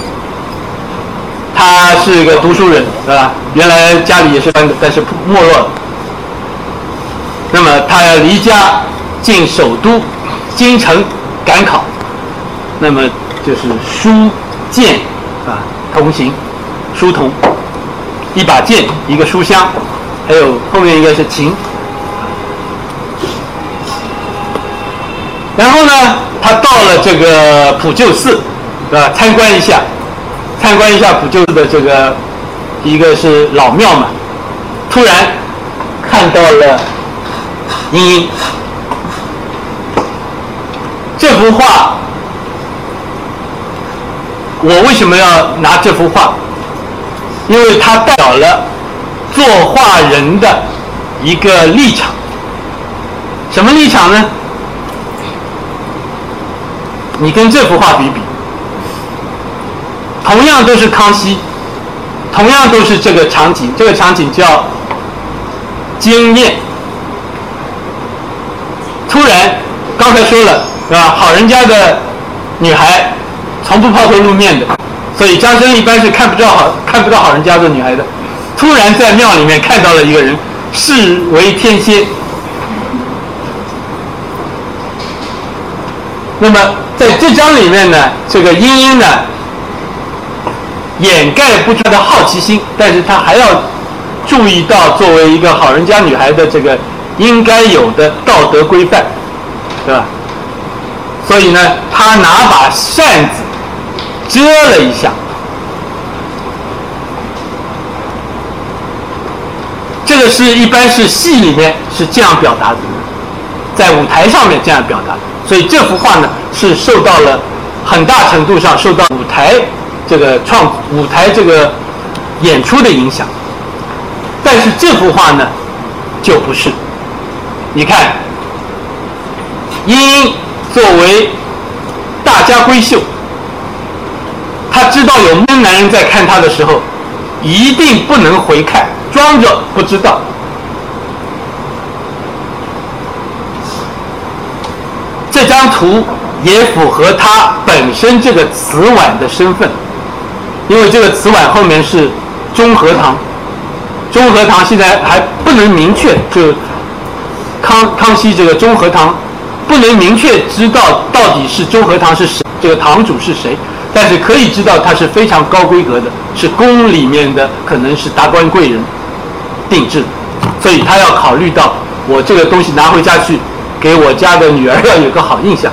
他是一个读书人，对吧？原来家里也是官的，但是没落了。他要离家进首都京城赶考，那么就是书剑啊同行，书童，一把剑，一个书箱，还有后面应该是琴。然后呢，他到了这个普救寺，对吧？参观一下。参观一下普救寺的这个，一个是老庙嘛，突然看到了你这幅画，我为什么要拿这幅画？因为它代表了作画人的一个立场。什么立场呢？你跟这幅画比比。同样都是康熙，同样都是这个场景，这个场景叫惊艳，突然刚才说了是吧？好人家的女孩从不抛头露面的，所以张生一般是看不到好看不到好人家的女孩的。突然在庙里面看到了一个人，视为天仙。那么在这章里面呢，这个莺莺呢，掩盖不住她的好奇心，但是她还要注意到作为一个好人家女孩的这个应该有的道德规范，对吧？所以呢，他拿把扇子遮了一下。这个是一般是戏里面是这样表达的，在舞台上面这样表达。所以这幅画呢，是受到了很大程度上受到舞台这个创舞台这个演出的影响，但是这幅画呢，就不是。你看，莺莺作为大家闺秀，她知道有闷男人在看她的时候，一定不能回看，装着不知道。这张图也符合他本身这个瓷碗的身份，因为这个瓷碗后面是中和堂，中和堂现在还不能明确，就康康熙这个中和堂不能明确知道到底是中和堂是谁，这个堂主是谁，但是可以知道他是非常高规格的，是宫里面的，可能是达官贵人定制，所以他要考虑到我这个东西拿回家去。给我家的女儿要有个好印象，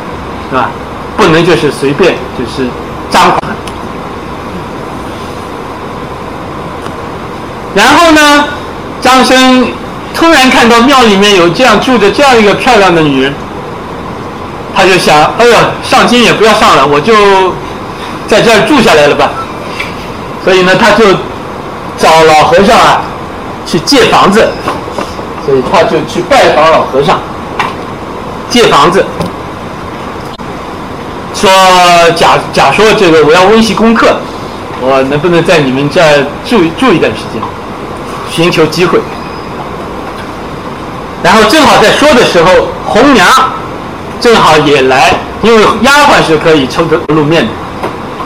是吧？不能就是随便就是张狂。然后呢，张生突然看到庙里面有这样住着这样一个漂亮的女人，他就想：哎呦，上京也不要上了，我就在这儿住下来了吧。所以呢，他就找老和尚啊去借房子，所以他就去拜访老和尚。借房子，说假假说这个我要温习功课，我能不能在你们这儿住住一段时间，寻求机会。然后正好在说的时候，红娘正好也来，因为丫鬟是可以抽得露面的，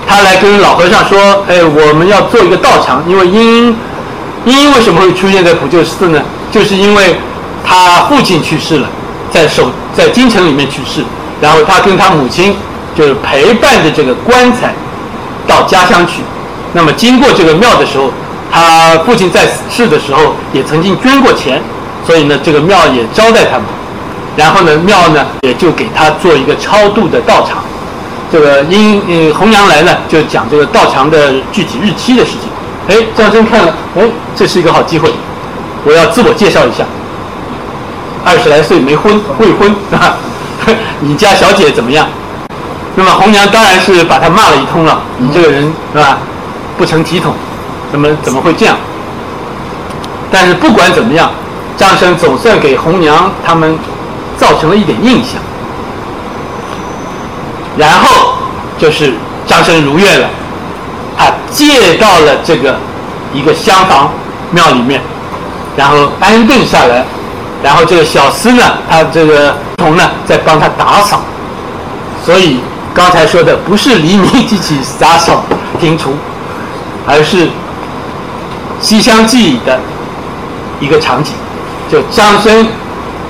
她来跟老和尚说：“哎，我们要做一个道场，因为莺莺莺莺为什么会出现在普救寺呢？就是因为他父亲去世了。”在守在京城里面去世，然后他跟他母亲就是陪伴着这个棺材到家乡去。那么经过这个庙的时候，他父亲在世的时候也曾经捐过钱，所以呢这个庙也招待他们。然后呢庙呢也就给他做一个超度的道场。这个因呃红娘来呢就讲这个道场的具体日期的事情。哎，张生看了，哎，这是一个好机会，我要自我介绍一下。二十来岁没婚未婚啊，你家小姐怎么样？那么红娘当然是把他骂了一通了。你这个人是吧，不成体统，怎么怎么会这样？但是不管怎么样，张生总算给红娘他们造成了一点印象。然后就是张生如愿了，他借到了这个一个厢房庙里面，然后安顿下来。然后这个小厮呢，他这个童呢在帮他打扫，所以刚才说的不是黎明即起打扫庭除，而是《西厢记》的一个场景，就张生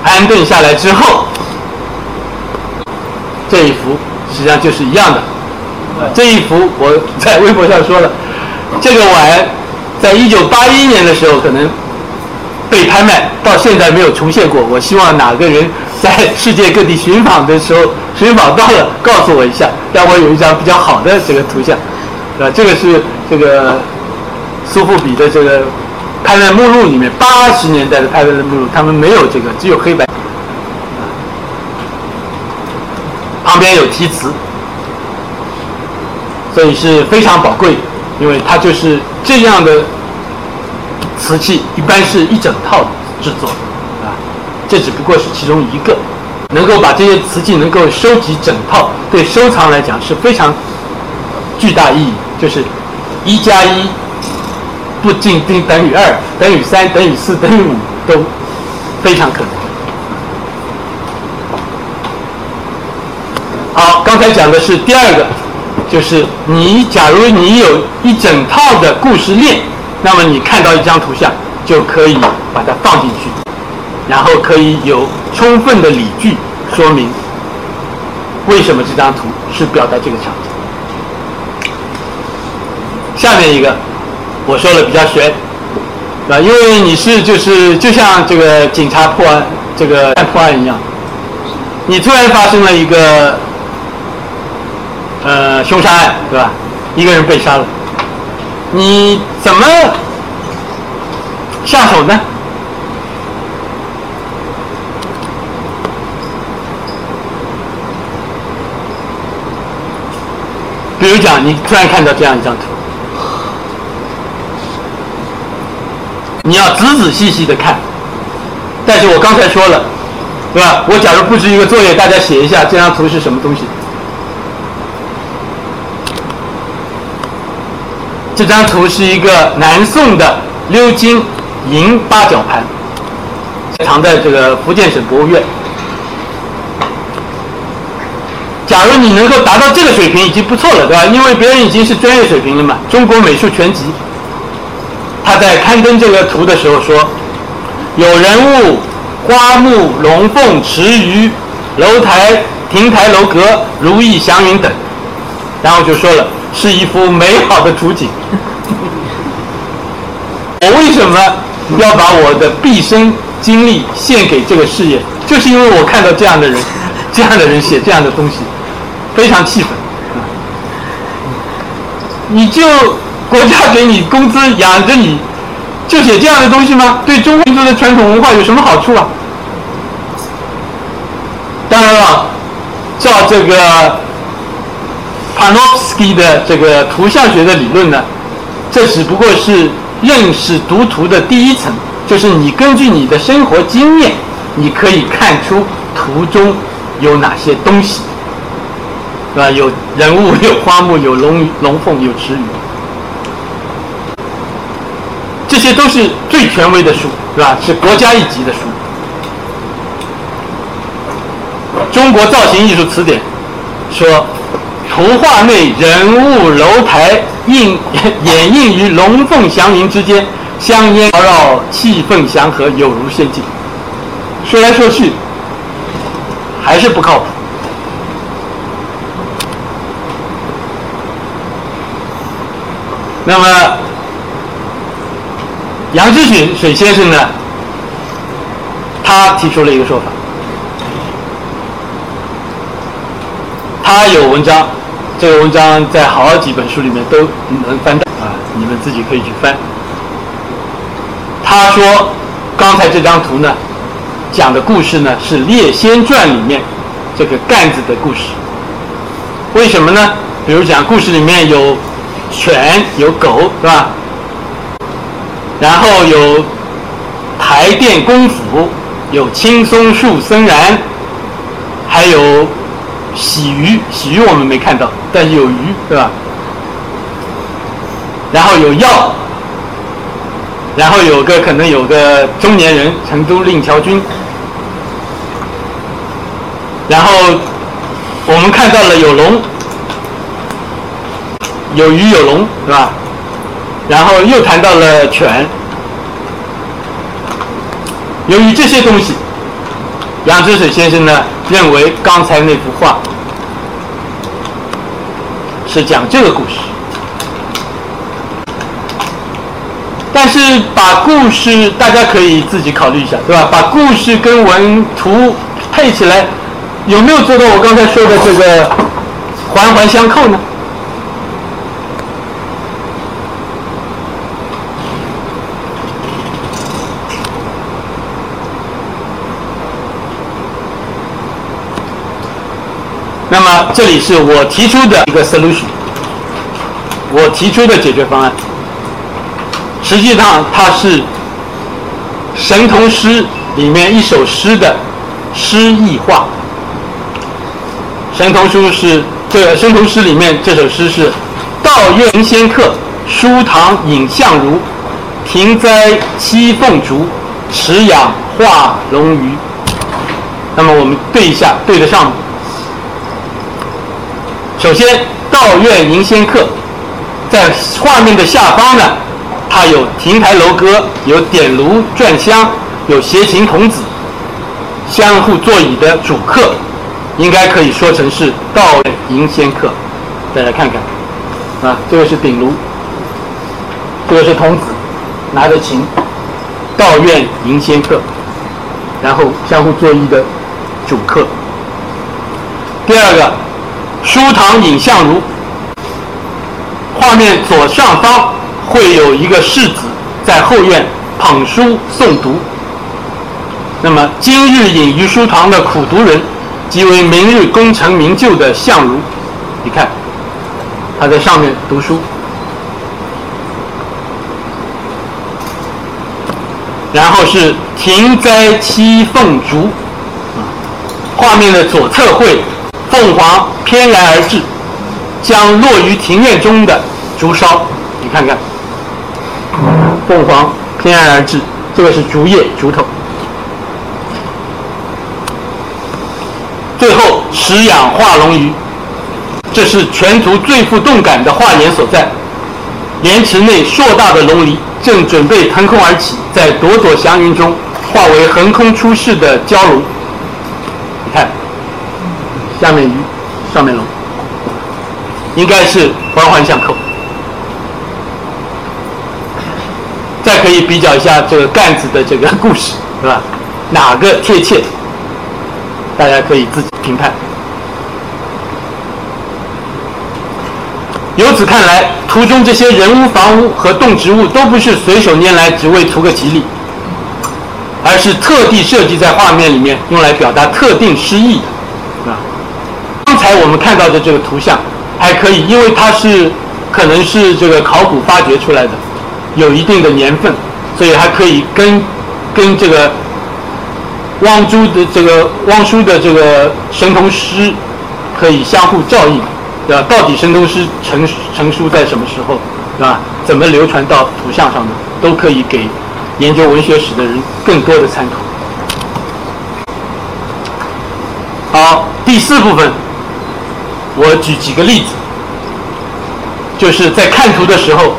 安顿下来之后，这一幅实际上就是一样的。这一幅我在微博上说了，这个碗在一九八一年的时候可能。被拍卖到现在没有重现过。我希望哪个人在世界各地寻访的时候，寻访到了，告诉我一下，让我有一张比较好的这个图像。啊，这个是这个苏富比的这个拍卖目录里面，八十年代的拍卖的目录，他们没有这个，只有黑白。旁边有题词，所以是非常宝贵，因为它就是这样的。瓷器一般是一整套制作，啊，这只不过是其中一个。能够把这些瓷器能够收集整套，对收藏来讲是非常巨大意义。就是一加一不仅等等于二，等于三，等于四，等于五都非常可能。好，刚才讲的是第二个，就是你假如你有一整套的故事链，那么你看到一张图像就可以把它放进去，然后可以有充分的理据说明为什么这张图是表达这个场景。下面一个我说的比较悬，啊，因为你是就是就像这个警察破案这个破案一样，你突然发生了一个呃凶杀案，对吧？一个人被杀了，你怎么下手呢？比如讲，你突然看到这样一张图，你要仔仔细细的看。但是我刚才说了，对吧？我假如布置一个作业，大家写一下这张图是什么东西。这张图是一个南宋的鎏金银八角盘，藏在这个福建省博物院。假如你能够达到这个水平，已经不错了，对吧？因为别人已经是专业水平了嘛。中国美术全集，他在刊登这个图的时候说，有人物、花木、龙凤、池鱼、楼台、亭台楼阁、如意祥云等，然后就说了，是一幅美好的图景。我为什么要把我的毕生精力献给这个事业？就是因为我看到这样的人，这样的人写这样的东西。非常气愤，你就国家给你工资养着你，就写这样的东西吗？对中国民族的传统文化有什么好处啊？当然了，照这个 Panofsky 的这个图像学的理论呢，这只不过是认识读图的第一层，就是你根据你的生活经验，你可以看出图中有哪些东西。是吧？有人物，有花木，有龙龙凤，有池鱼，这些都是最权威的书，是吧？是国家一级的书。《中国造型艺术词典》说，图画内人物楼台映掩映于龙凤祥云之间，香烟缭绕，气氛祥和，有如仙境。说来说去，还是不靠谱。那么，杨志水水先生呢？他提出了一个说法，他有文章，这个文章在好几本书里面都能翻到啊，你们自己可以去翻。他说，刚才这张图呢，讲的故事呢是《列仙传》里面这个干子的故事。为什么呢？比如讲故事里面有。犬有狗是吧？然后有台殿公府，有青松树森然，还有喜鱼。喜鱼我们没看到，但是有鱼对吧？然后有药，然后有个可能有个中年人，成都令乔军。然后我们看到了有龙。有鱼有龙，是吧？然后又谈到了犬。由于这些东西，杨之水先生呢认为刚才那幅画是讲这个故事，但是把故事大家可以自己考虑一下，对吧？把故事跟文图配起来，有没有做到我刚才说的这个环环相扣呢？那么这里是我提出的一个 solution，我提出的解决方案。实际上它是《神童诗》里面一首诗的诗意化。《神童书》是这个《神童诗》里面这首诗是：道院仙客，书堂影相如，庭栽栖凤竹，池养化龙鱼。那么我们对一下，对得上吗？首先，道院迎仙客，在画面的下方呢，它有亭台楼阁，有点炉转香，有斜琴童子，相互座椅的主客，应该可以说成是道院迎仙客。大家看看，啊，这个是鼎炉，这个是童子拿着琴，道院迎仙客，然后相互作揖的主客。第二个，书堂影像如，画面左上方会有一个世子在后院捧书诵读。那么今日隐于书堂的苦读人，即为明日功成名就的相如。你看，他在上面读书。然后是庭栽七凤竹，啊，画面的左侧会凤凰翩然而至，将落于庭院中的竹梢，你看看，凤凰翩然而至，这个是竹叶竹头。最后石养化龙鱼，这是全图最富动感的画眼所在。莲池内硕大的龙梨正准备腾空而起，在朵朵祥云中化为横空出世的蛟龙。下面鱼，上面龙，应该是环环相扣。再可以比较一下这个干子的这个故事，是吧？哪个贴切？大家可以自己评判。由此看来，图中这些人物、房屋和动植物都不是随手拈来，只为图个吉利，而是特地设计在画面里面，用来表达特定诗意的。我们看到的这个图像还可以，因为它是可能是这个考古发掘出来的，有一定的年份，所以还可以跟跟这个汪洙的这个汪叔的这个神童诗可以相互照应。对吧？到底神童诗成成书在什么时候？对吧？怎么流传到图像上的，都可以给研究文学史的人更多的参考。好，第四部分，我举几个例子，就是在看图的时候，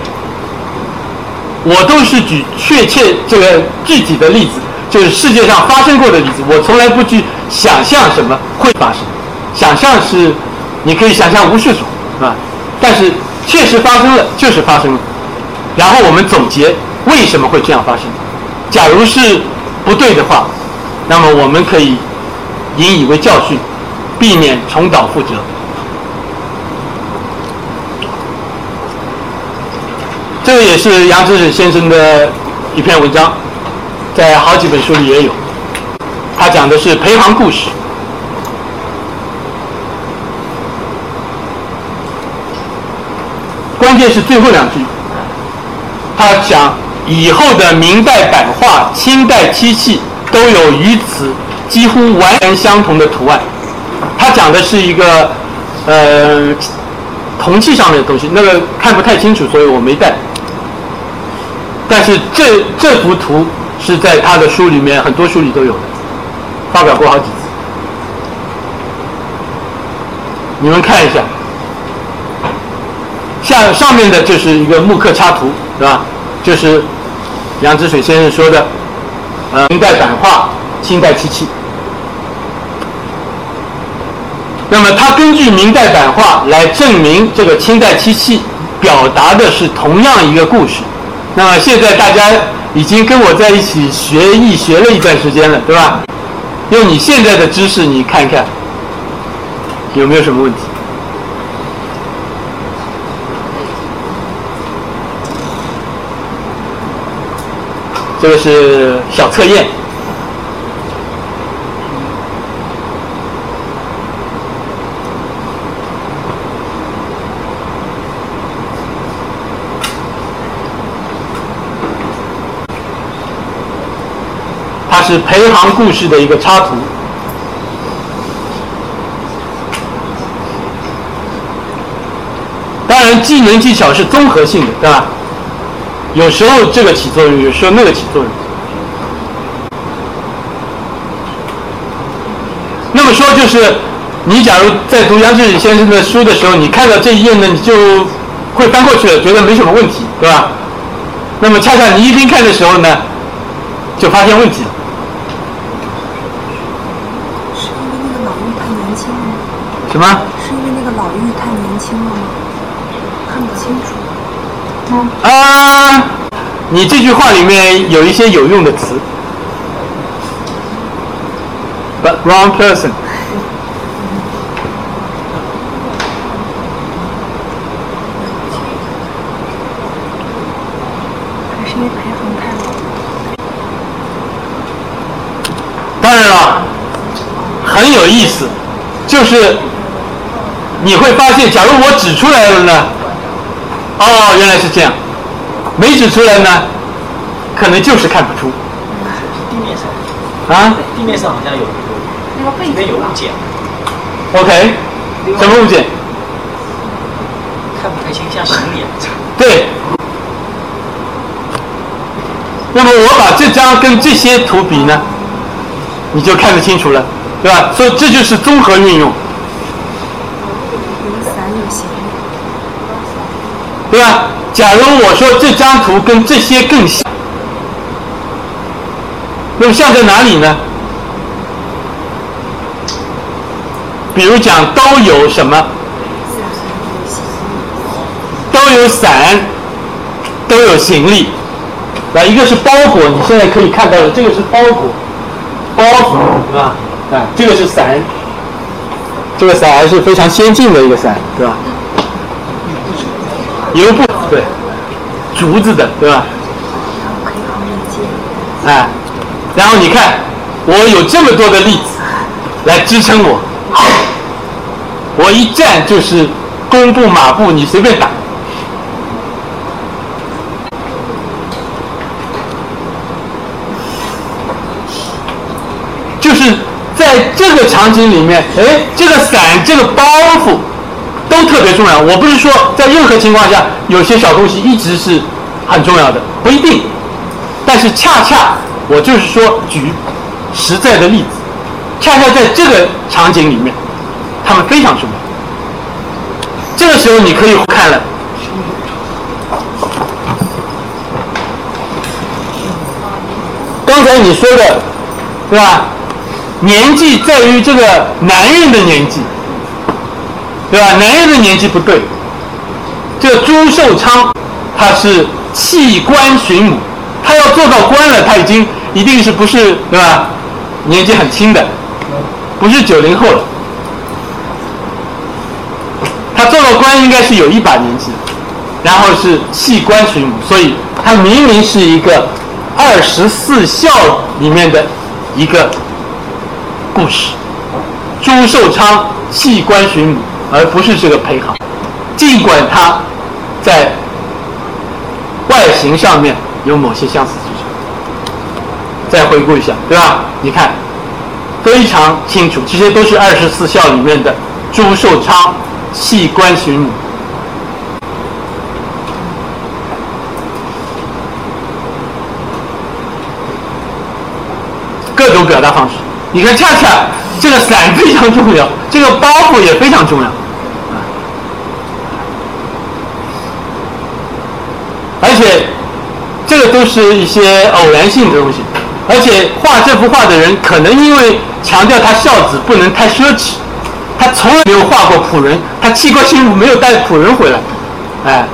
我都是举确切这个具体的例子，就是世界上发生过的例子，我从来不去想象什么会发生，想象是。你可以想象无数种，是吧？但是确实发生了，就是发生了。然后我们总结为什么会这样发生。假如是不对的话，那么我们可以引以为教训，避免重蹈覆辙。这也是杨之水先生的一篇文章，在好几本书里也有。他讲的是陪行故事。关键是最后两句，他讲以后的明代版画、清代漆器都有与此几乎完全相同的图案。他讲的是一个呃铜器上面的东西，那个看不太清楚，所以我没带。但是这这幅图是在他的书里面，很多书里都有的，发表过好几次。你们看一下。下上面的就是一个木刻插图，是吧？就是杨之水先生说的，呃，明代版画、清代漆器。那么他根据明代版画来证明这个清代漆器表达的是同样一个故事。那现在大家已经跟我在一起学艺学了一段时间了，对吧？用你现在的知识，你看看有没有什么问题？这个是小测验，它是陪行故事的一个插图。当然，技能技巧是综合性的，对吧？有时候这个起作用，有时候那个起作用。那么说就是，你假如在读杨志宇先生的书的时候，你看到这一页呢，你就会翻过去了，觉得没什么问题，对吧？那么恰恰你一边看的时候呢，就发现问题了。是因为那个老妪太年轻了吗？什么？是因为那个老妪太年轻了吗？看不清楚。啊，你这句话里面有一些有用的词，but wrong person。还是因为裴恒太老了。当然了，很有意思，就是你会发现，假如我指出来了呢，哦，原来是这样，没指出来呢，可能就是看不出地面上，啊。地面上好像有那个背里面有景误解，OK，什么物件？看不太清，像行李啊。对。那么我把这张跟这些图比呢，你就看得清楚了，对吧？所以这就是综合运用，有伞有行李，对吧？假如我说这张图跟这些更像，那么像在哪里呢？比如讲都有什么？都有伞，都有行李。那一个是包裹，你现在可以看到的，这个是包裹，包袱，对吧？啊，这个是伞，这个伞还是非常先进的一个伞，对吧？油布，对，竹子的，对吧？然后可以好理解。哎，然后你看，我有这么多的例子来支撑我，我一站就是弓步马步，你随便打。就是在这个场景里面，哎，这个伞、这个包袱都特别重要。我不是说在任何情况下有些小东西一直是很重要的，不一定。但是恰恰我就是说举实在的例子，恰恰在这个场景里面，他们非常重要。这个时候你可以看了，刚才你说的，对吧？年纪在于这个男人的年纪，对吧？男人的年纪不对。这朱寿昌他是弃官寻母，他要做到官了，他已经一定是不是对吧？年纪很轻的，不是九零后了。他做到官应该是有一把年纪，然后是弃官寻母，所以他明明是一个二十四孝里面的一个故事。朱寿昌弃官寻母，而不是这个裴行。尽管他在外形上面有某些相似之处，再回顾一下，对吧？你看，非常清楚，这些都是二十四孝里面的朱寿昌弃官寻母。各种表达方式，你看，恰恰这个伞非常重要，这个包袱也非常重要。而且这个都是一些偶然性的东西，而且画这幅画的人可能因为强调他孝子不能太奢侈，他从来没有画过仆人，他弃官寻母没有带仆人回来，哎，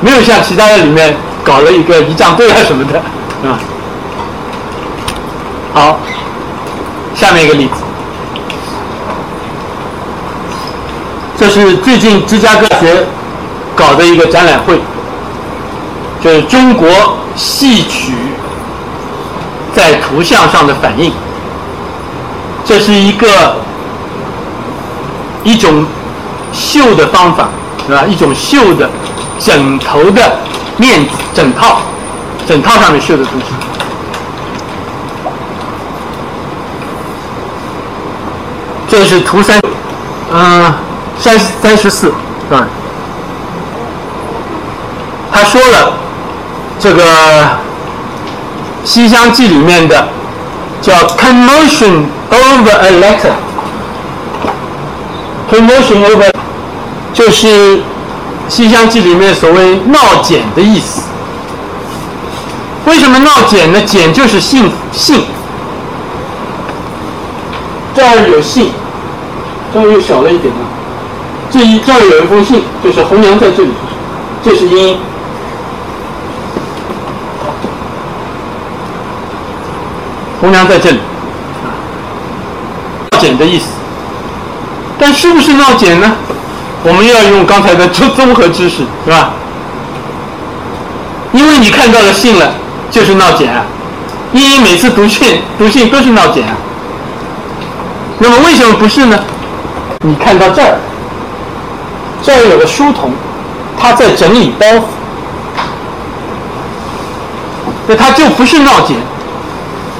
没有像其他的里面搞了一个仪仗队啊什么的，是吧？好，下面一个例子，这是最近芝加哥大学搞的一个展览会。就是中国戏曲在图像上的反应，这是一个一种绣的方法，是吧？一种绣的枕头的面子，枕套，枕套上面绣的东西。这是图三，嗯、三三十四，啊。他说了。这个《西厢记》里面的叫 “commotion over a letter”，promotion over 就是《西厢记》里面所谓闹简的意思。为什么闹简呢？简就是信信，这儿有信，这儿又小了一点了。这一这儿有一封信，就是红娘在这里，这是音。红娘在这里，闹简的意思。但是不是闹简呢？我们要用刚才的综综合知识，是吧？因为你看到了信了，就是闹简啊。茵茵每次读信读信都是闹简啊。那么为什么不是呢？你看到这儿，这儿有个书童，他在整理包袱，那他就不是闹简。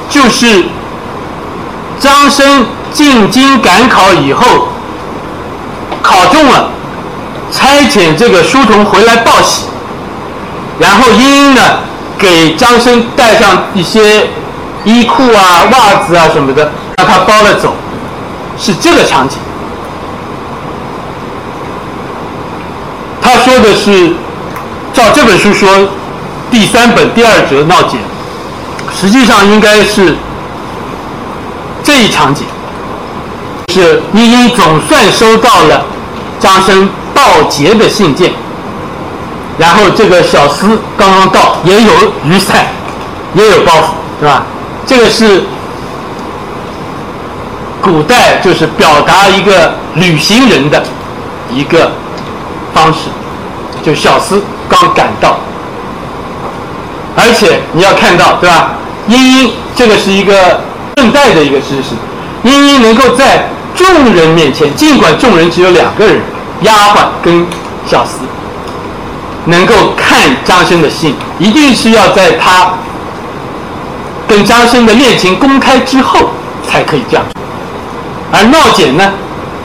就是张生进京赶考以后，考中了，差遣这个书童回来报喜，然后茵茵呢给张生带上一些衣裤啊、袜子啊什么的，让他包了走，是这个场景。他说的是，照这本书说，第三本第二折闹简。实际上应该是这一场景，是茵茵总算收到了张生报捷的信件，然后这个小厮刚刚到，也有雨伞，也有包袱，是吧？这个是古代就是表达一个旅行人的一个方式，就小厮刚赶到，而且你要看到，对吧？茵茵，这个是一个顺带的一个知识。茵茵能够在众人面前，尽管众人只有两个人，丫鬟跟小厮，能够看张生的信，一定是要在他跟张生的恋情公开之后才可以这样。而闹简呢，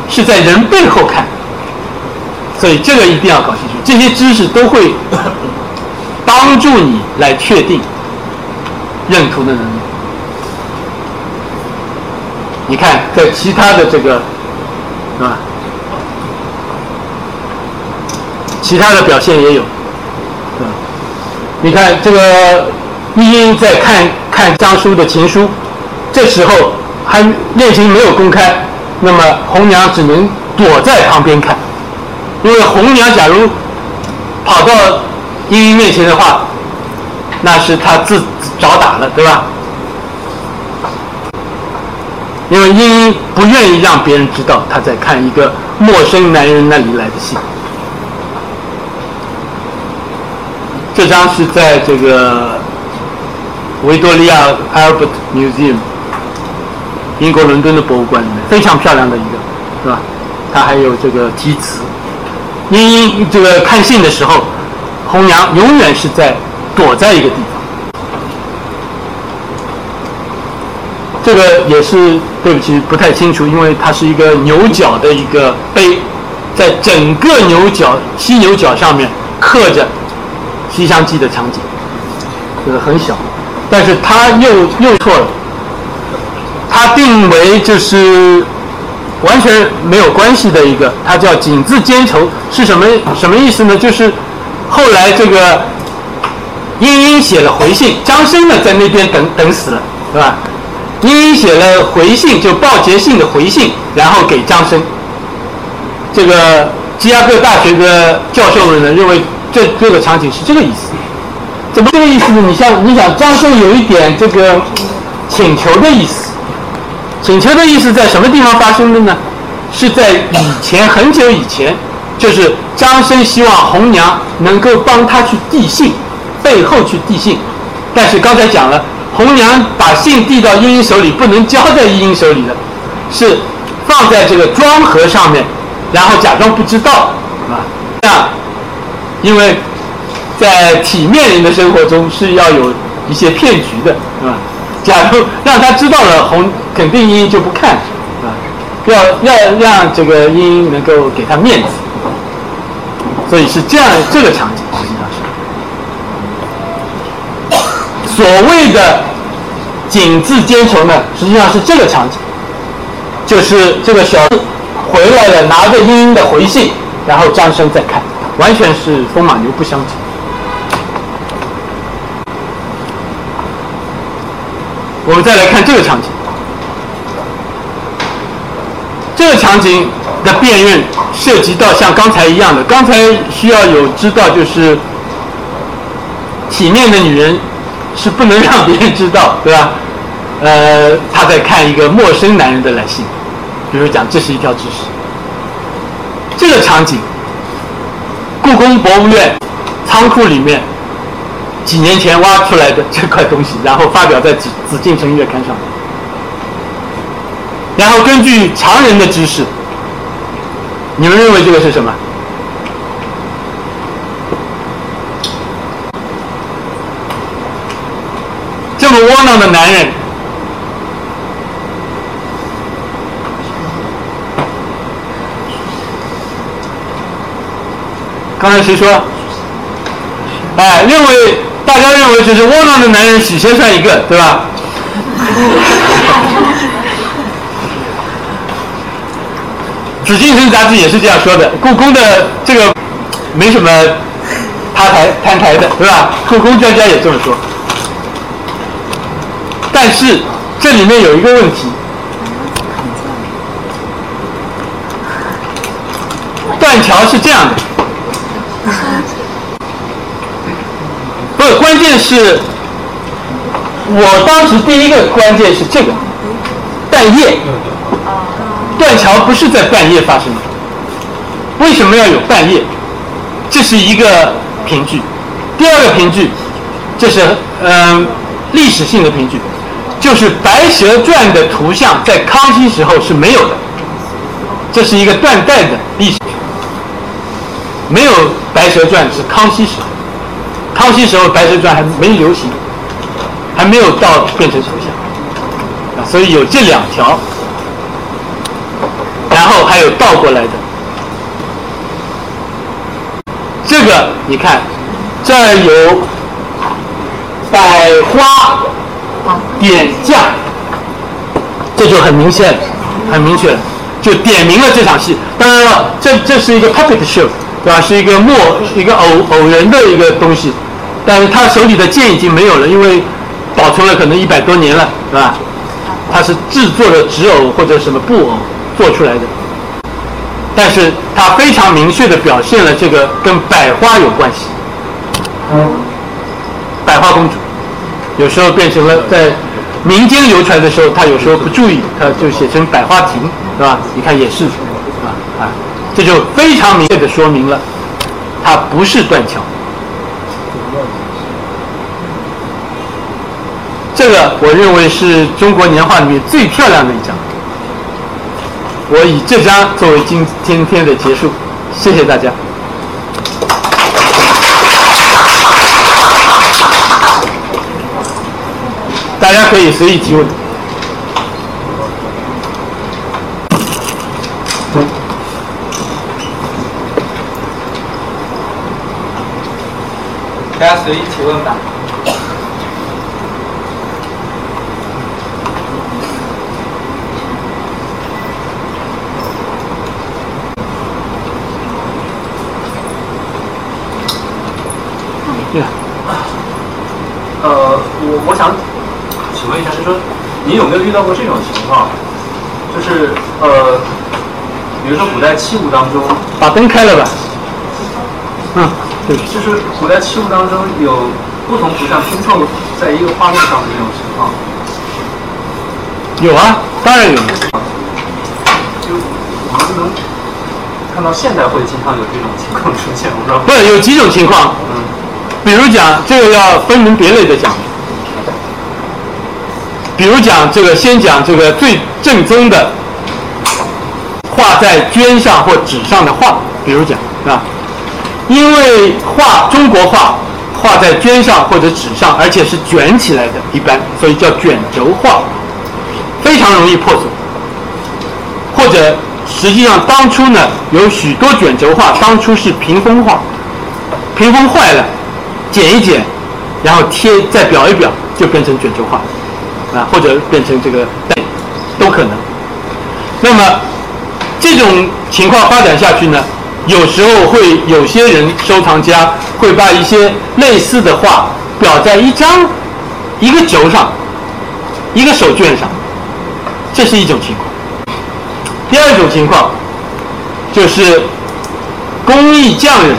是在人背后看，所以这个一定要搞清楚。这些知识都会帮助你来确定。认图的能力，你看，在其他的这个，是吧？其他的表现也有，嗯，你看这个玉英在看看张叔的情书，这时候还恋情没有公开，那么红娘只能躲在旁边看，因为红娘假如跑到茵茵面前的话。那是他自找打了，对吧？因为茵茵不愿意让别人知道他在看一个陌生男人那里来的信。这张是在这个维多利亚 Albert Museum，英国伦敦的博物馆里面，非常漂亮的一个，是吧？它还有这个题词。茵茵这个看信的时候，红娘永远是在。躲在一个地方，这个也是对不起，不太清楚，因为它是一个牛角的一个碑，在整个牛角犀牛角上面刻着《西厢记》的场景，就是很小，但是他又又错了，他定为就是完全没有关系的一个，它叫锦字兼愁，是什么什么意思呢？就是后来这个。茵茵写了回信，张生呢在那边等等死了，是吧？茵茵写了回信，就报捷信的回信，然后给张生。这个芝加哥大学的教授们呢认为这这个场景是这个意思，怎么这个意思呢？你像你想张生有一点这个请求的意思，请求的意思在什么地方发生的呢？是在以前很久以前，就是张生希望红娘能够帮他去递信。背后去递信，但是刚才讲了，红娘把信递到茵茵手里，不能交在茵茵手里的，是放在这个装盒上面，然后假装不知道，啊，这样，因为在体面人的生活中是要有一些骗局的，是吧？假如让他知道了，红肯定茵茵就不看，啊，要要让这个茵茵能够给他面子，所以是这样这个场景。所谓的锦字兼愁呢，实际上是这个场景，就是这个小回来了，拿着英英的回信，然后张生再看，完全是风马牛不相及。我们再来看这个场景，这个场景的辨认涉及到像刚才一样的，刚才需要有知道就是体面的女人是不能让别人知道，对吧？呃，他在看一个陌生男人的来信，比如讲这是一条知识。这个场景，故宫博物院仓库里面几年前挖出来的这块东西，然后发表在《紫紫禁城月刊》上，然后根据常人的知识，你们认为这个是什么？这么窝囊的男人，刚才谁说？哎，认为大家认为就是窝囊的男人，许先生一个，对吧？紫禁城杂志也是这样说的，故宫的这个没什么他台摊台的，对吧？故宫专家也这么说。但是这里面有一个问题，断桥是这样的。不是，关键是，我当时第一个关键是这个，半夜，断桥不是在半夜发生的，为什么要有半夜？这是一个凭据。第二个凭据，这是嗯历史性的凭据，就是《白蛇传》的图像在康熙时候是没有的，这是一个断代的历史。没有《白蛇传》是康熙时候，康熙时候《白蛇传》还没流行，还没有到变成图像，啊，所以有这两条，然后还有倒过来的，这个你看，这儿有百花点将，这就很明显，很明确了，就点明了这场戏。当然了，这这是一个 puppet show。对吧？是一个默一个偶偶人的一个东西，但是他手里的剑已经没有了，因为保存了可能一百多年了，是吧？他是制作的纸偶或者什么布偶做出来的，但是他非常明确的表现了这个跟百花有关系。嗯百花公主有时候变成了在民间流传的时候，他有时候不注意，他就写成百花亭，是吧？你看也是，啊啊。这就非常明确的说明了，它不是断桥。这个我认为是中国年画里面最漂亮的一张。我以这张作为今今天的结束，谢谢大家。大家可以随意提问。大家随意提问吧。对。呃，我我想请问一下，是说您有没有遇到过这种情况？就是呃，比如说古代器物当中，把灯开了吧。嗯。对就是古代器物当中有不同图像拼凑在一个画面上的这种情况，有啊，当然有。就我们能看到现代会经常有这种情况出现，我不知道。不有几种情况，嗯，比如讲这个要分门别类的讲，比如讲这个先讲这个最正宗的画在绢上或纸上的画，比如讲啊。因为画中国画画在绢上或者纸上，而且是卷起来的，一般所以叫卷轴画，非常容易破损。或者实际上当初呢有许多卷轴画，当初是屏风画，屏风坏了，剪一剪，然后贴再裱一裱，就变成卷轴画，啊或者变成这个都可能。那么这种情况发展下去呢，有时候会有些人收藏家会把一些类似的画裱在一张一个轴上、一个手绢上，这是一种情况。第二种情况就是工艺匠人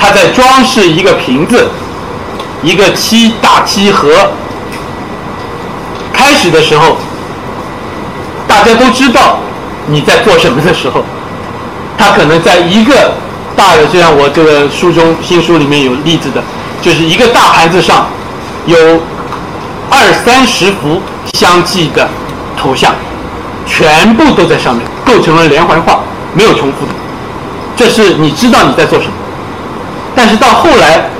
他在装饰一个瓶子、一个漆大漆盒。开始的时候，大家都知道你在做什么的时候，他可能在一个大的，就像我这个书中新书里面有例子的，就是一个大盘子上有二三十幅相继的图像，全部都在上面，构成了连环画，没有重复的。这是你知道你在做什么，但是到后来，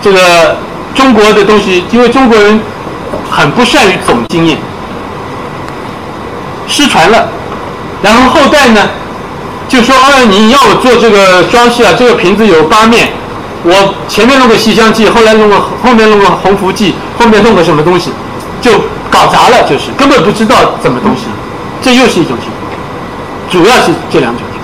这个中国的东西，因为中国人很不善于总经验，失传了，然后后代呢就说：“哦，你要我做这个装饰啊，这个瓶子有八面，我前面弄个《西厢记》，后来弄个后面弄个《鸿福记》，后面弄个什么东西，就搞砸了，就是根本不知道怎么东西，这又是一种情况，主要是这两种情况。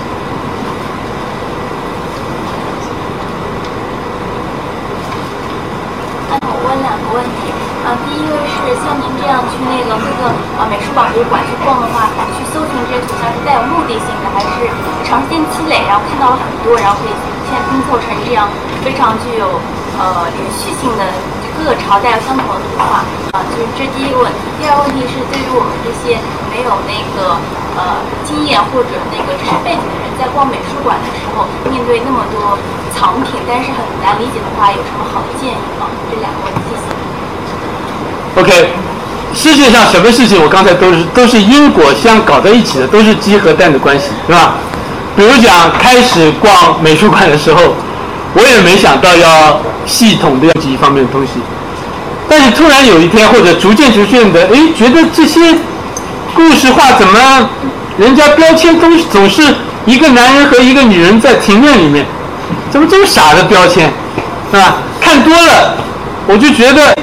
那我问两个问题啊，第一个是像您这样去那个各个啊美术馆、博物馆去逛的话，去搜寻这些图像是带有目的性的，还是长时间积累，然后看到了很多，然后可以现在拼凑成这样非常具有呃连续性的各个朝代相同的图画啊？就是这第一个问题。第二个问题是，对于我们这些没有那个呃经验或者那个知识背景的人，在逛美术馆的时候，面对那么多藏品，但是很难理解的话，有什么好的建议吗？这两个问题，OK，世界上什么事情我刚才都是都是因果相搞在一起的，都是鸡和蛋的关系，对吧？比如讲开始逛美术馆的时候，我也没想到要系统的要几方面的东西，但是突然有一天或者逐渐逐渐的，哎，觉得这些故事画怎么人家标签都总是一个男人和一个女人在庭院里面，怎么这么傻的标签，是吧？看多了，我就觉得。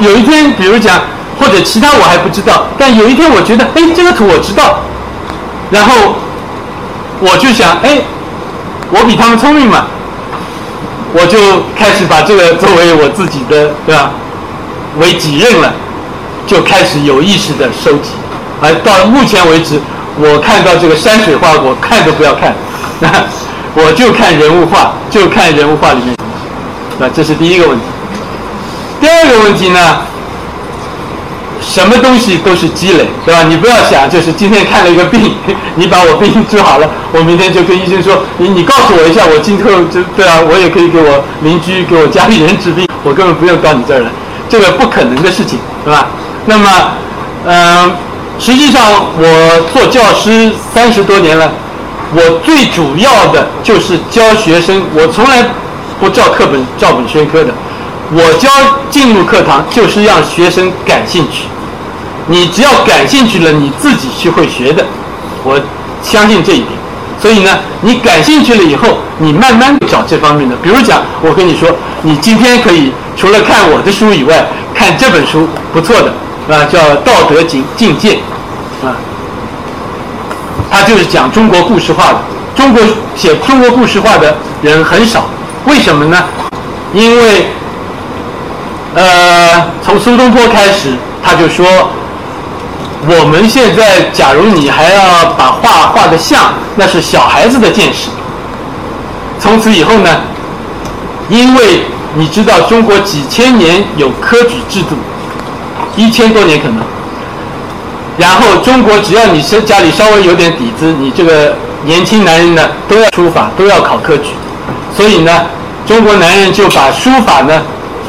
有一天，比如讲，或者其他我还不知道，但有一天我觉得，哎，这个图我知道，然后我就想，哎，我比他们聪明嘛，我就开始把这个作为我自己的，对吧，为己任了，就开始有意识的收集，而到目前为止，我看到这个山水画，我看都不要看，那 我就看人物画，就看人物画里面东西，那这是第一个问题。第二个问题呢，什么东西都是积累，对吧？你不要想，就是今天看了一个病，你把我病治好了，我明天就跟医生说，你你告诉我一下，我今后就对啊，我也可以给我邻居、给我家里人治病，我根本不用到你这儿来，这个不可能的事情，对吧？那么，嗯、实际上我做教师三十多年了，我最主要的就是教学生，我从来不照课本照本宣科的。我教进入课堂就是让学生感兴趣，你只要感兴趣了，你自己是会学的，我相信这一点。所以呢，你感兴趣了以后，你慢慢找这方面的。比如讲，我跟你说，你今天可以除了看我的书以外，看这本书不错的啊，叫《道德境境界》啊，它就是讲中国故事画的。中国写中国故事画的人很少，为什么呢？因为呃，从苏东坡开始，他就说，我们现在假如你还要把画画的像，那是小孩子的见识。从此以后呢，因为你知道中国几千年有科举制度，一千多年可能，然后中国只要你是家里稍微有点底子，你这个年轻男人呢都要书法，都要考科举，所以呢，中国男人就把书法呢。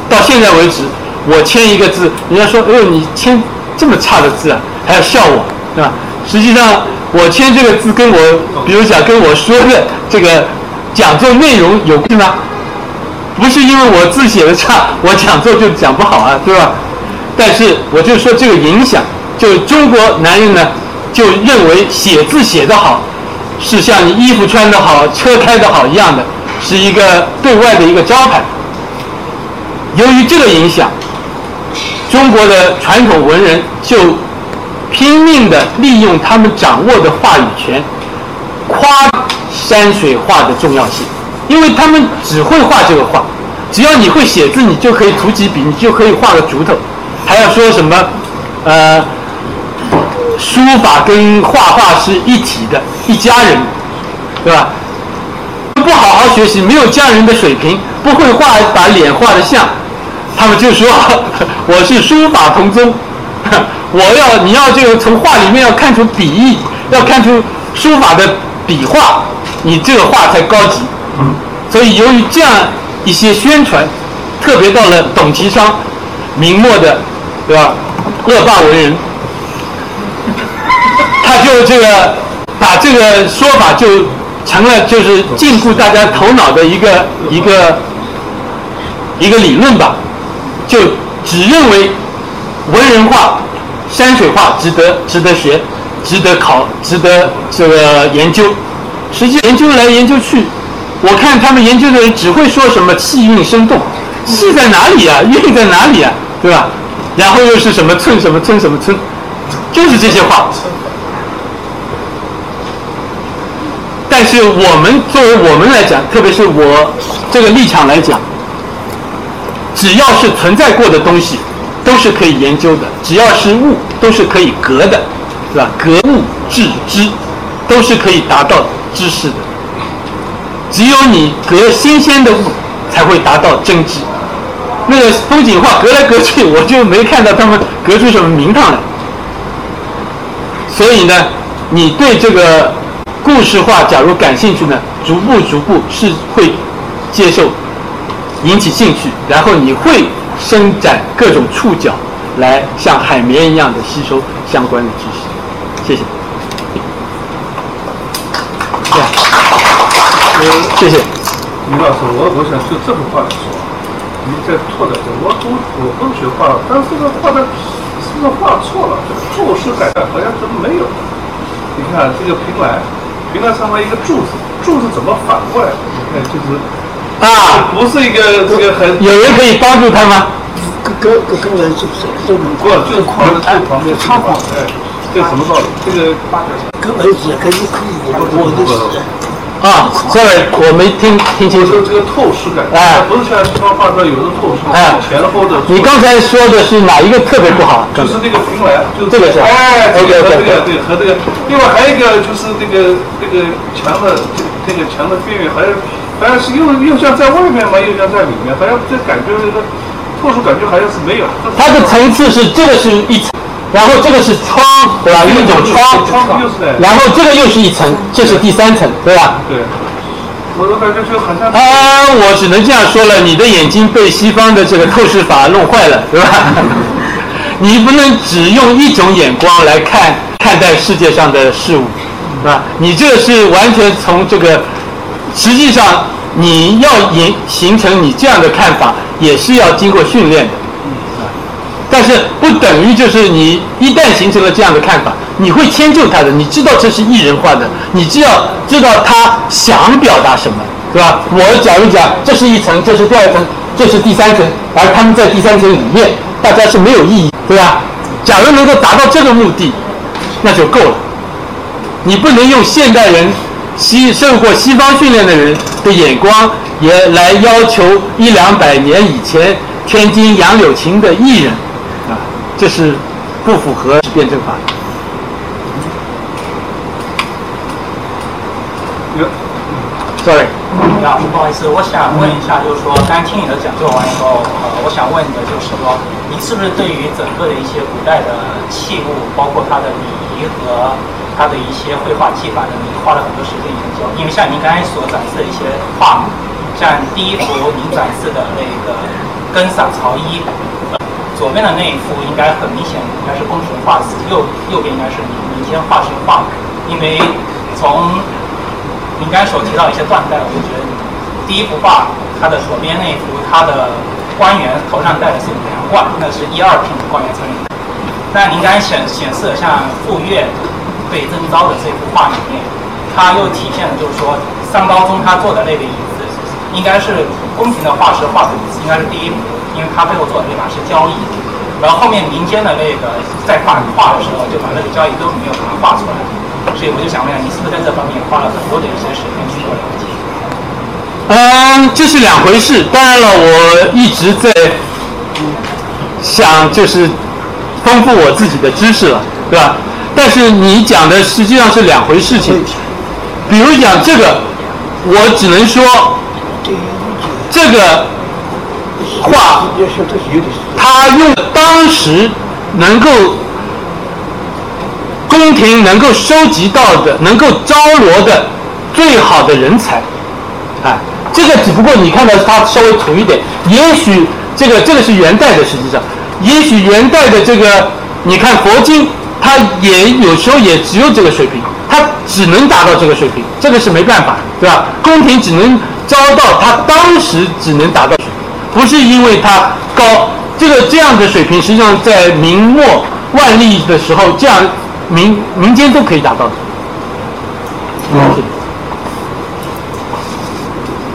到现在为止，我签一个字，人家说：“哎呦，你签这么差的字啊，还要笑我，对吧？”实际上，我签这个字跟我，比如讲跟我说的这个讲座内容有关吗？不是因为我字写的差，我讲座就讲不好啊，对吧？但是我就说这个影响，就中国男人呢，就认为写字写得好，是像你衣服穿得好、车开得好一样的，是一个对外的一个招牌。由于这个影响，中国的传统文人就拼命的利用他们掌握的话语权，夸山水画的重要性，因为他们只会画这个画，只要你会写字，你就可以涂几笔，你就可以画个竹头，还要说什么，呃，书法跟画画是一体的，一家人，对吧？不好好学习，没有家人的水平，不会画，把脸画得像，他们就说 我是书法同宗，我要你要这个从画里面要看出笔意，要看出书法的笔画，你这个画才高级。所以由于这样一些宣传，特别到了董其昌，明末的，对吧？恶霸文人，他就这个把这个说法就成了就是禁锢大家头脑的一个一个一个理论吧，就只认为文人画、山水画值得值得学、值得考、值得这个研究。实际研究来研究去，我看他们研究的人只会说什么气韵生动，气在哪里啊？韵在哪里啊？对吧？然后又是什么寸什么寸什么寸，就是这些话。但是我们作为我们来讲，特别是我这个立场来讲，只要是存在过的东西，都是可以研究的；只要是物，都是可以格的，是吧？格物致知，都是可以达到知识的。只有你隔新鲜的物，才会达到真知。那个风景画隔来隔去，我就没看到他们隔出什么名堂来。所以呢，你对这个故事化假如感兴趣呢，逐步逐步是会接受，引起兴趣，然后你会伸展各种触角，来像海绵一样的吸收相关的知识。谢谢。谢谢。李老师，我我想就这幅画来说，你在拓展这，我我我不学画，但是这个画的是不是画错了？这个透视感好像是没有。你看这个平来，平来上面一个柱子，柱子怎么反过来？你看就是啊，不是一个这个很有人可以帮助他吗？跟跟跟跟人是不是都能不就是画的最旁边插画？哎，这什么道理？这个跟儿子可以可以，我的是。啊，sorry，我没听听清楚。这个透视感，哎，不是像西方画出来有的透视，哎，前后的。你刚才说的是哪一个特别不好？就是那个平来，就是这个是。哎，这个和这个对和这个，另外还有一个就是这个这个墙的这这个墙的边缘，好像好像是又又像在外面嘛，又像在里面，好像这感觉这个透视感觉好像是没有。它的层次是这个是一层。然后这个是窗，对吧？一种窗，然后这个又是一层，这是第三层，对吧？对。我的感觉就好像……啊，我只能这样说了，你的眼睛被西方的这个透视法弄坏了，对吧？你不能只用一种眼光来看看待世界上的事物，啊，你这个是完全从这个，实际上你要形形成你这样的看法，也是要经过训练的。但是不等于就是你一旦形成了这样的看法，你会迁就他的。你知道这是艺人画的，你只要知道他想表达什么，对吧？我假如讲这是一层，这是第二层，这是第三层，而他们在第三层里面，大家是没有意义，对吧？假如能够达到这个目的，那就够了。你不能用现代人西受过西方训练的人的眼光，也来要求一两百年以前天津杨柳琴的艺人。这是不符合辩证法。Sorry，李老师，不好意思，我想问一下，就是说，刚听你的讲座完以后，呃，我想问你的就是说，你是不是对于整个的一些古代的器物，包括它的礼仪和它的一些绘画技法的，你花了很多时间研究？因为像您刚才所展示的一些画，像第一幅您展示的那个根赏朝衣。左边的那一幅应该很明显，应该是宫廷画师；右右边应该是民间画师画。因为从您刚才所提到一些断代，我就觉得第一幅画它的左边那一幅，它的官员头上戴的是梁冠，那是一二品的官员才能戴。但您刚才显显示像傅说被征召的这幅画里面，它又体现了就是说上高宗他坐的那个椅子，应该是宫廷的画师画的椅子，应该是第一幅。因为他背后做的那把是交易，然后后面民间的那个在画画的时候，就把那个交易都没有把它画出来，所以我就想问一下，你是不是在这方面花了很多的一些时间去做了解？嗯，这是两回事。当然了，我一直在想，就是丰富我自己的知识了，对吧？但是你讲的实际上是两回事情。比如讲这个，我只能说，这个画，他用当时能够宫廷能够收集到的、能够招罗的最好的人才，啊，这个只不过你看到他稍微土一点，也许这个这个是元代的，实际上，也许元代的这个，你看佛经，它也有时候也只有这个水平，它只能达到这个水平，这个是没办法，对吧？宫廷只能招到他当时只能达到，不是因为它高，这个这样的水平，实际上在明末万历的时候，这样民民间都可以达到的。嗯。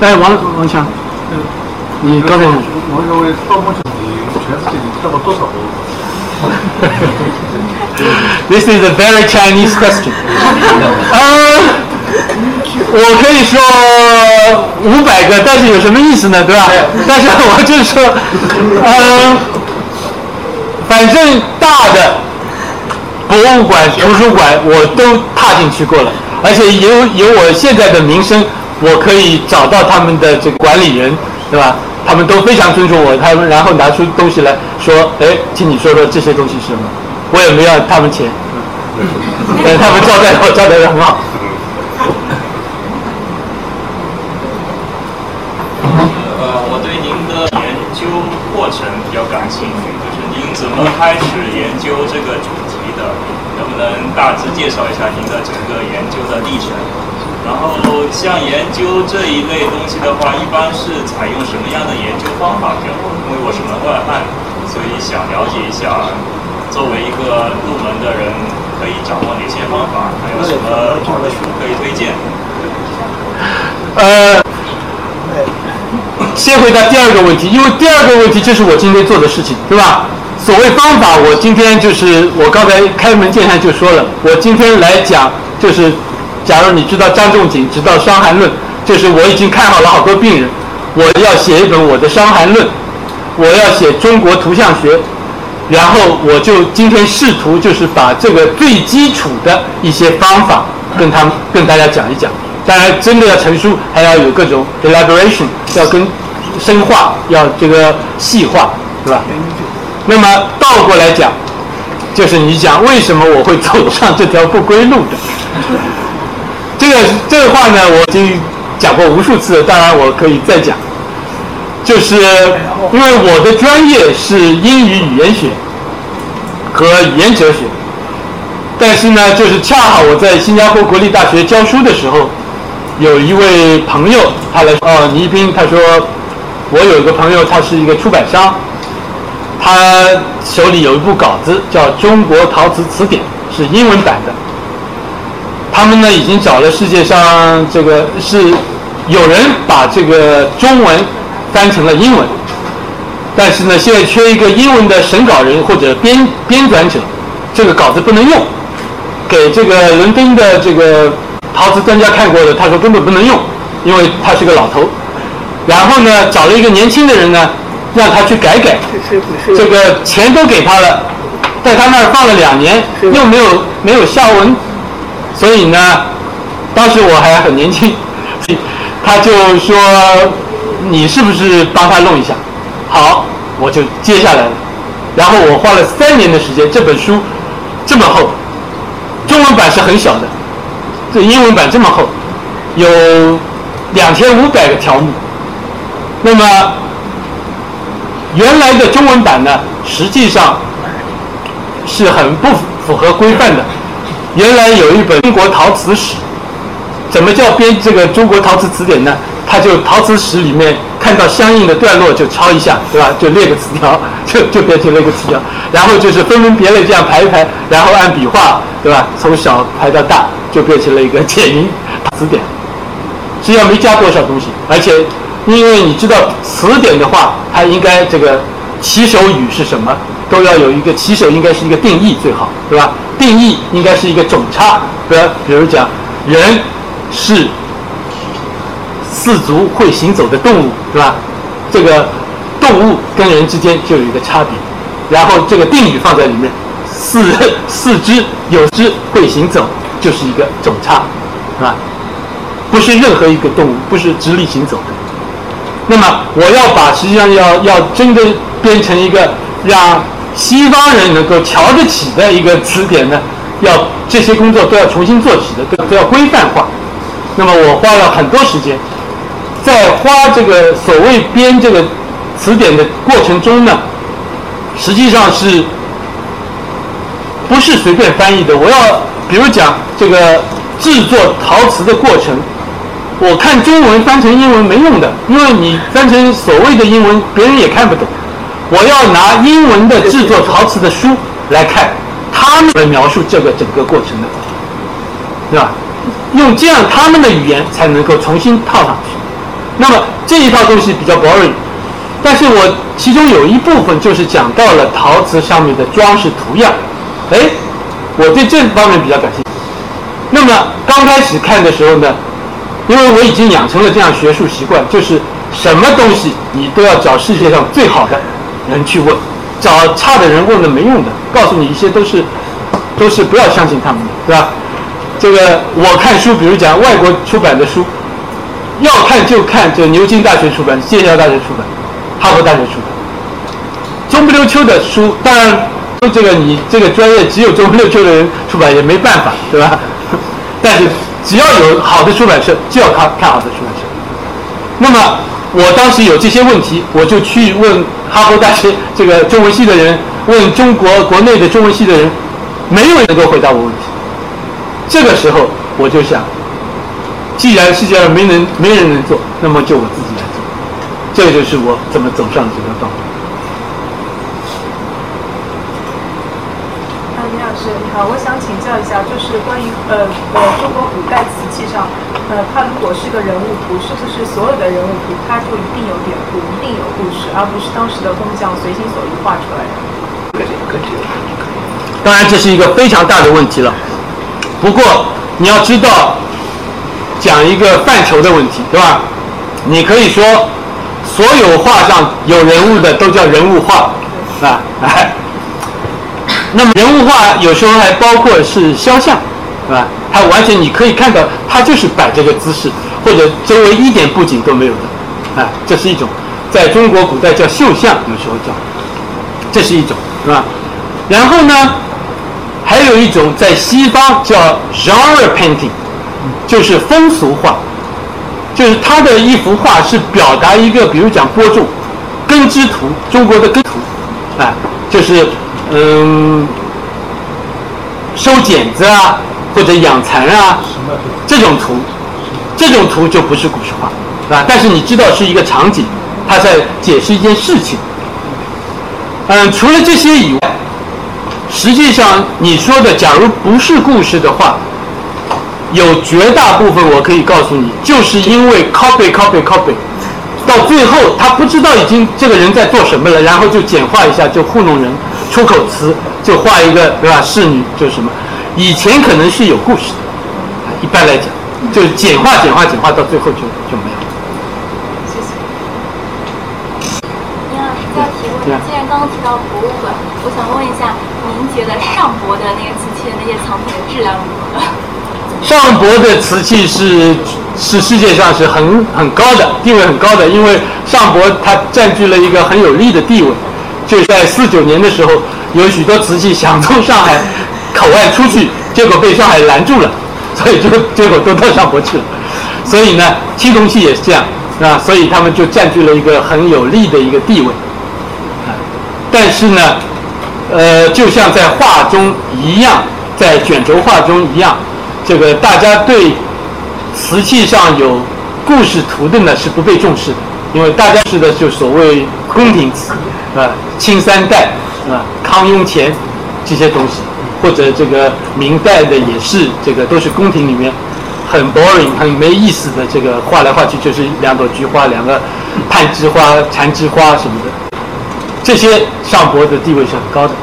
哎，王王强，你刚才我认为到目前你全世界你看到多少部？This is a very Chinese question. 呃，我可以说五百个，但是有什么意思呢？对吧？但是我就说，嗯、反正大的博物馆、图书馆我都踏进去过了，而且有有我现在的名声，我可以找到他们的这个管理人，对吧？他们都非常尊重我，他们然后拿出东西来说，哎，请你说说这些东西是什么？我也没要他们钱，嗯，他们招待我招待的很好。兴趣，就是您怎么开始研究这个主题的？能不能大致介绍一下您的整个研究的历程？然后像研究这一类东西的话，一般是采用什么样的研究方法比较多？因为我是门外汉，所以想了解一下，作为一个入门的人，可以掌握哪些方法，还有什么好的书可以推荐？呃，先回答第二个问题，因为第二个问题就是我今天做的事情，对吧？所谓方法，我今天就是我刚才开门见山就说了，我今天来讲就是，假如你知道张仲景，知道《伤寒论》，就是我已经看好了好多病人，我要写一本我的《伤寒论》，我要写中国图像学，然后我就今天试图就是把这个最基础的一些方法跟他们跟大家讲一讲。当然，真的要成书，还要有各种 elaboration，要跟深化，要这个细化，对吧？那么倒过来讲，就是你讲为什么我会走上这条不归路的？这个这个话呢，我已经讲过无数次了，当然我可以再讲。就是因为我的专业是英语语言学和语言哲学，但是呢，就是恰好我在新加坡国立大学教书的时候，有一位朋友他来哦，倪斌，他说我有一个朋友，他是一个出版商，他手里有一部稿子叫《中国陶瓷词典》，是英文版的。他们呢已经找了世界上这个是有人把这个中文翻成了英文，但是呢现在缺一个英文的审稿人或者编编纂者，这个稿子不能用，给这个伦敦的这个陶瓷专家看过的，他说根本不能用，因为他是个老头。然后呢找了一个年轻的人呢，让他去改改，这个钱都给他了，在他那儿放了两年，又没有没有下文。所以呢，当时我还很年轻，他就说：“你是不是帮他弄一下？”好，我就接下来了。然后我花了三年的时间，这本书这么厚，中文版是很小的，这英文版这么厚，有两千五百个条目。那么原来的中文版呢，实际上是很不符合规范的。原来有一本《中国陶瓷史》，怎么叫编这个《中国陶瓷词典》呢？它就陶瓷史里面看到相应的段落就抄一下，对吧？就列个词条，就就变成了一个词条。然后就是分门别类这样排一排，然后按笔画，对吧？从小排到大，就变成了一个简明词典。实际上没加多少东西，而且因为你知道词典的话，它应该这个起手语是什么，都要有一个起手应该是一个定义最好，对吧？定义应该是一个总差，比如比如讲人是四足会行走的动物，对吧？这个动物跟人之间就有一个差别，然后这个定语放在里面，四四肢有肢会行走就是一个总差，是吧？不是任何一个动物，不是直立行走的。那么我要把实际上要要真的变成一个让西方人能够瞧得起的一个词典呢，要这些工作都要重新做起的，都都要规范化。那么我花了很多时间，在花这个所谓编这个词典的过程中呢，实际上是不是随便翻译的？我要比如讲这个制作陶瓷的过程。我看中文翻成英文没用的，因为你翻成所谓的英文，别人也看不懂。我要拿英文的制作陶瓷的书来看，他们来描述这个整个过程的，对吧？用这样他们的语言才能够重新套上去。那么这一套东西比较 boring，但是我其中有一部分就是讲到了陶瓷上面的装饰图样，哎，我对这方面比较感兴趣。那么刚开始看的时候呢？因为我已经养成了这样学术习惯，就是什么东西你都要找世界上最好的人去问，找差的人问了没用的，告诉你一些都是都是不要相信他们的，对吧？这个我看书，比如讲外国出版的书，要看就看这牛津大学出版、剑桥大学出版、哈佛大学出版，中不溜秋的书，当然这个你这个专业只有中不溜秋的人出版也没办法，对吧？但是。只要有好的出版社，就要看看好的出版社。那么我当时有这些问题，我就去问哈佛大学这个中文系的人，问中国国内的中文系的人，没有人能够回答我问题。这个时候我就想，既然世界上没人没人能做，那么就我自己来做。这就是我怎么走上这条道路。是，你好，我想请教一下，就是关于呃呃中国古代瓷器上，呃，它如果是个人物图，是不是所有的人物图它就一定有典故，一定有故事，而不是当时的工匠随心所欲画出来的？当然，这是一个非常大的问题了。不过你要知道，讲一个范畴的问题，对吧？你可以说，所有画上有人物的都叫人物画，啊，哎。那么人物画有时候还包括是肖像，是吧？它完全你可以看到，它就是摆这个姿势，或者周围一点布景都没有的，啊，这是一种，在中国古代叫绣像，有时候叫，这是一种，是吧？然后呢，还有一种在西方叫 genre painting，就是风俗画，就是他的一幅画是表达一个，比如讲播种根枝图，中国的根图，啊，就是。嗯，收剪子啊，或者养蚕啊，这种图，这种图就不是古诗画，啊。但是你知道是一个场景，它在解释一件事情。嗯，除了这些以外，实际上你说的，假如不是故事的话，有绝大部分我可以告诉你，就是因为 copy copy copy，到最后他不知道已经这个人在做什么了，然后就简化一下就糊弄人。出口词就画一个对吧？侍女就是什么？以前可能是有故事的，一般来讲就是简化、简化、简化，到最后就就没有。谢谢。倪老师再提问，既然刚刚提到博物馆，我想问一下，您觉得上博的那个瓷器的那些藏品的质量如何？上博的瓷器是是世界上是很很高的，地位很高的，因为上博它占据了一个很有利的地位。就在四九年的时候，有许多瓷器想从上海口岸出去，结果被上海拦住了，所以就结果都到上博去了。所以呢，青铜器也是这样，啊，所以他们就占据了一个很有利的一个地位。但是呢，呃，就像在画中一样，在卷轴画中一样，这个大家对瓷器上有故事图的呢是不被重视的，因为大家是的就所谓宫廷瓷。啊，清三代啊，康雍乾这些东西，或者这个明代的也是，这个都是宫廷里面很 boring、很没意思的。这个画来画去就是两朵菊花、两个攀枝花、缠枝花什么的。这些上博的地位是很高的。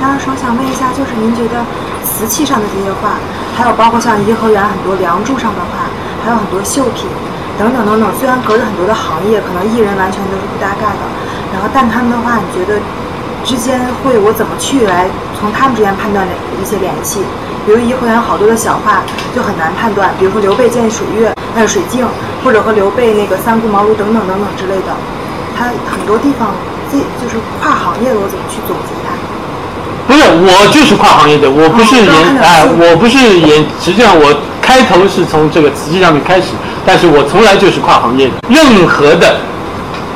然后说想问一下，就是您觉得瓷器上的这些画，还有包括像颐和园很多梁柱上的画，还有很多绣品等等等等，虽然隔着很多的行业，可能艺人完全都是不搭嘎的，然后但他们的话，你觉得之间会我怎么去来从他们之间判断一些联系？比如颐和园好多的小画就很难判断，比如说刘备见水月，还有水镜，或者和刘备那个三顾茅庐等等等等之类的，它很多地方这就是跨行业的，我怎么去总结它？不是，我就是跨行业的，我不是研哎，我不是研，实际上我开头是从这个瓷器上面开始，但是我从来就是跨行业的。任何的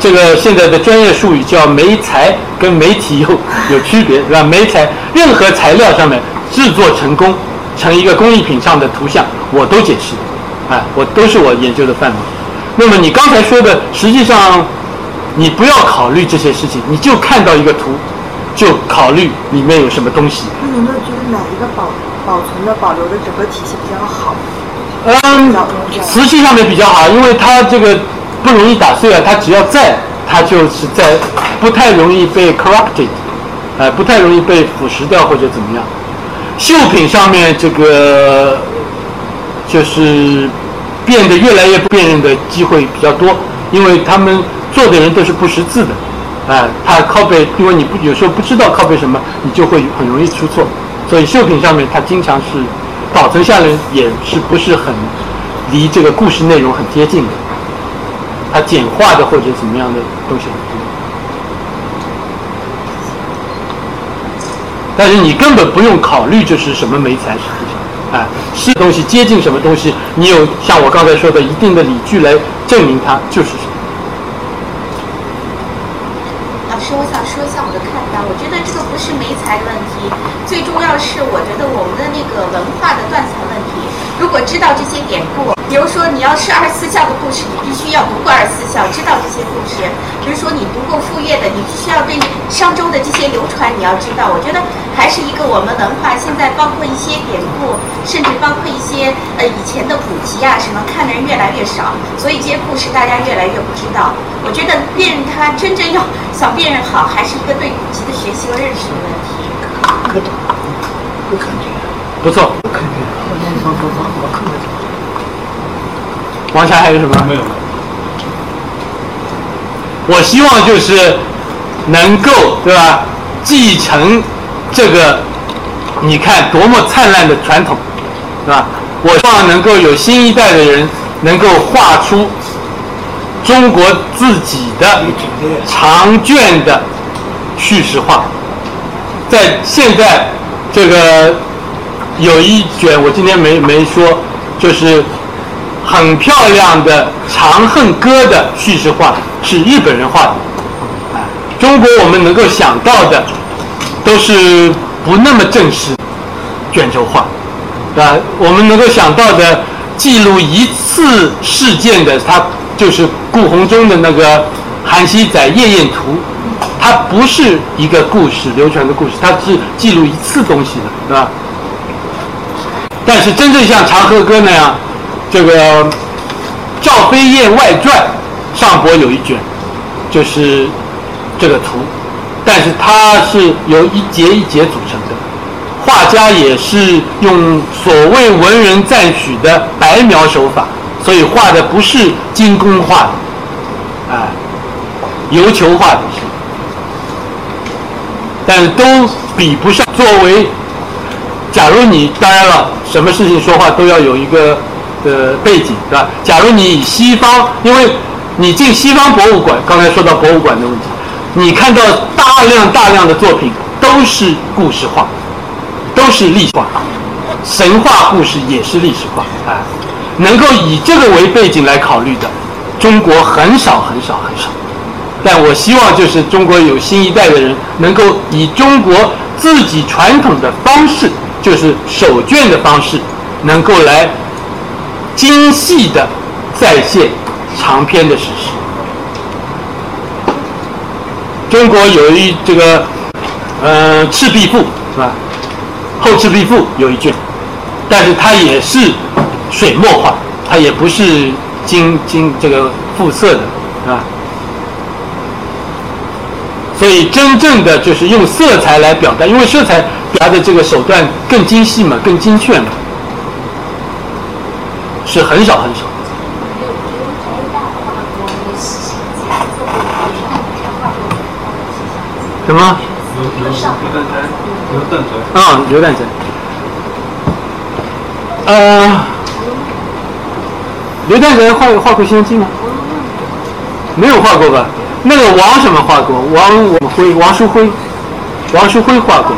这个现在的专业术语叫媒材，跟媒体有有区别，是吧？媒材任何材料上面制作成功成一个工艺品上的图像，我都解释，哎，我都是我研究的范围。那么你刚才说的，实际上你不要考虑这些事情，你就看到一个图。就考虑里面有什么东西。那你有没有觉得哪一个保保存的、保留的整个体系比较好？嗯，瓷器上面比较好，因为它这个不容易打碎啊，它只要在，它就是在，不太容易被 corrupted，呃，不太容易被腐蚀掉或者怎么样。绣品上面这个就是变得越来越辨认的机会比较多，因为他们做的人都是不识字的。哎，它靠背，因为你不有时候不知道靠背什么，你就会很容易出错。所以绣品上面它经常是保存下来也是不是很离这个故事内容很接近的，它简化的或者怎么样的东西很多。但是你根本不用考虑这是什么媒材，实际上，哎，是东西接近什么东西，你有像我刚才说的一定的理据来证明它就是什么。我想说一下我的看法，我觉得这个不是没才的问题，最重要是我觉得我们的那个文化的断层。果知道这些典故。比如说，你要是二十四孝的故事，你必须要读过二十四孝，知道这些故事。比如说，你读过傅说的，你必须要对商周的这些流传你要知道。我觉得还是一个我们文化现在包括一些典故，甚至包括一些呃以前的古籍啊什么，看的人越来越少，所以这些故事大家越来越不知道。我觉得辨认它真正要想辨认好，还是一个对古籍的学习和认识的问题。不肯定。不错。不肯定，我那方方法我看不懂。王霞还有什么？没有。我希望就是能够对吧，继承这个你看多么灿烂的传统，是吧？我希望能够有新一代的人能够画出中国自己的长卷的叙事画。在现在这个有一卷，我今天没没说，就是。很漂亮的《长恨歌》的叙事画是日本人画的，中国我们能够想到的都是不那么正式卷轴画，啊，我们能够想到的记录一次事件的，它就是顾闳中的那个《韩熙载夜宴图》，它不是一个故事流传的故事，它是记录一次东西的，对吧？但是真正像《长恨歌》那样。这个《赵飞燕外传》上博有一卷，就是这个图，但是它是由一节一节组成的，画家也是用所谓文人赞许的白描手法，所以画的不是精工画的，哎，油球画的是，但是都比不上。作为，假如你当然了，什么事情说话都要有一个。的背景对吧？假如你以西方，因为你进西方博物馆，刚才说到博物馆的问题，你看到大量大量的作品都是故事化，都是历史化，神话故事也是历史化啊。能够以这个为背景来考虑的，中国很少很少很少。但我希望就是中国有新一代的人，能够以中国自己传统的方式，就是手卷的方式，能够来。精细的再现长篇的史实。中国有一这个，呃，《赤壁赋》是吧？《后赤壁赋》有一卷，但是它也是水墨画，它也不是金金这个复色的，是吧？所以真正的就是用色彩来表达，因为色彩表达的这个手段更精细嘛，更精确嘛，是很少很少。什么？刘刘蛋仔，刘蛋仔。啊，刘蛋仔。呃，刘蛋仔画画过《西游记》吗？没有画过吧？那个王什么画过？王我辉，王书辉，王书辉画过。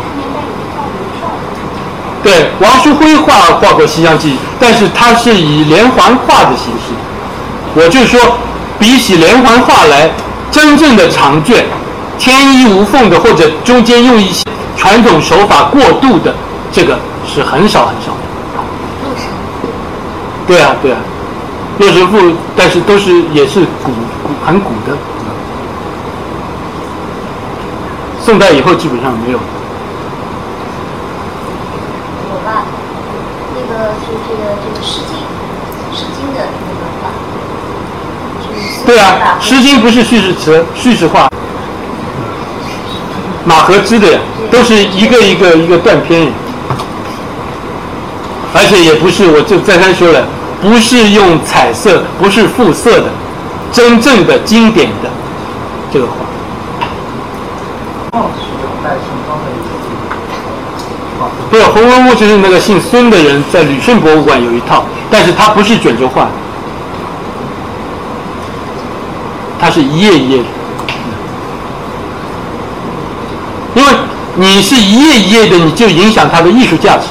对，王书辉画画过《西厢记》，但是他是以连环画的形式。我就说，比起连环画来，真正的长卷。天衣无缝的，或者中间用一些传统手法过渡的，这个是很少很少的。对啊，对啊，洛神赋，但是都是也是古古很古的。宋代以后基本上没有。有吧？那个是这个这个《诗经》，《诗经》的那个画。对啊，《诗经》不是叙事词，叙事画。马和之的呀，都是一个一个一个断片，而且也不是，我就再三说了，不是用彩色，不是复色的，真正的经典的这个画。对，《红楼梦》就是那个姓孙的人在旅顺博物馆有一套，但是它不是卷轴画，它是一页一页的。因为你是一页一页的，你就影响它的艺术价值。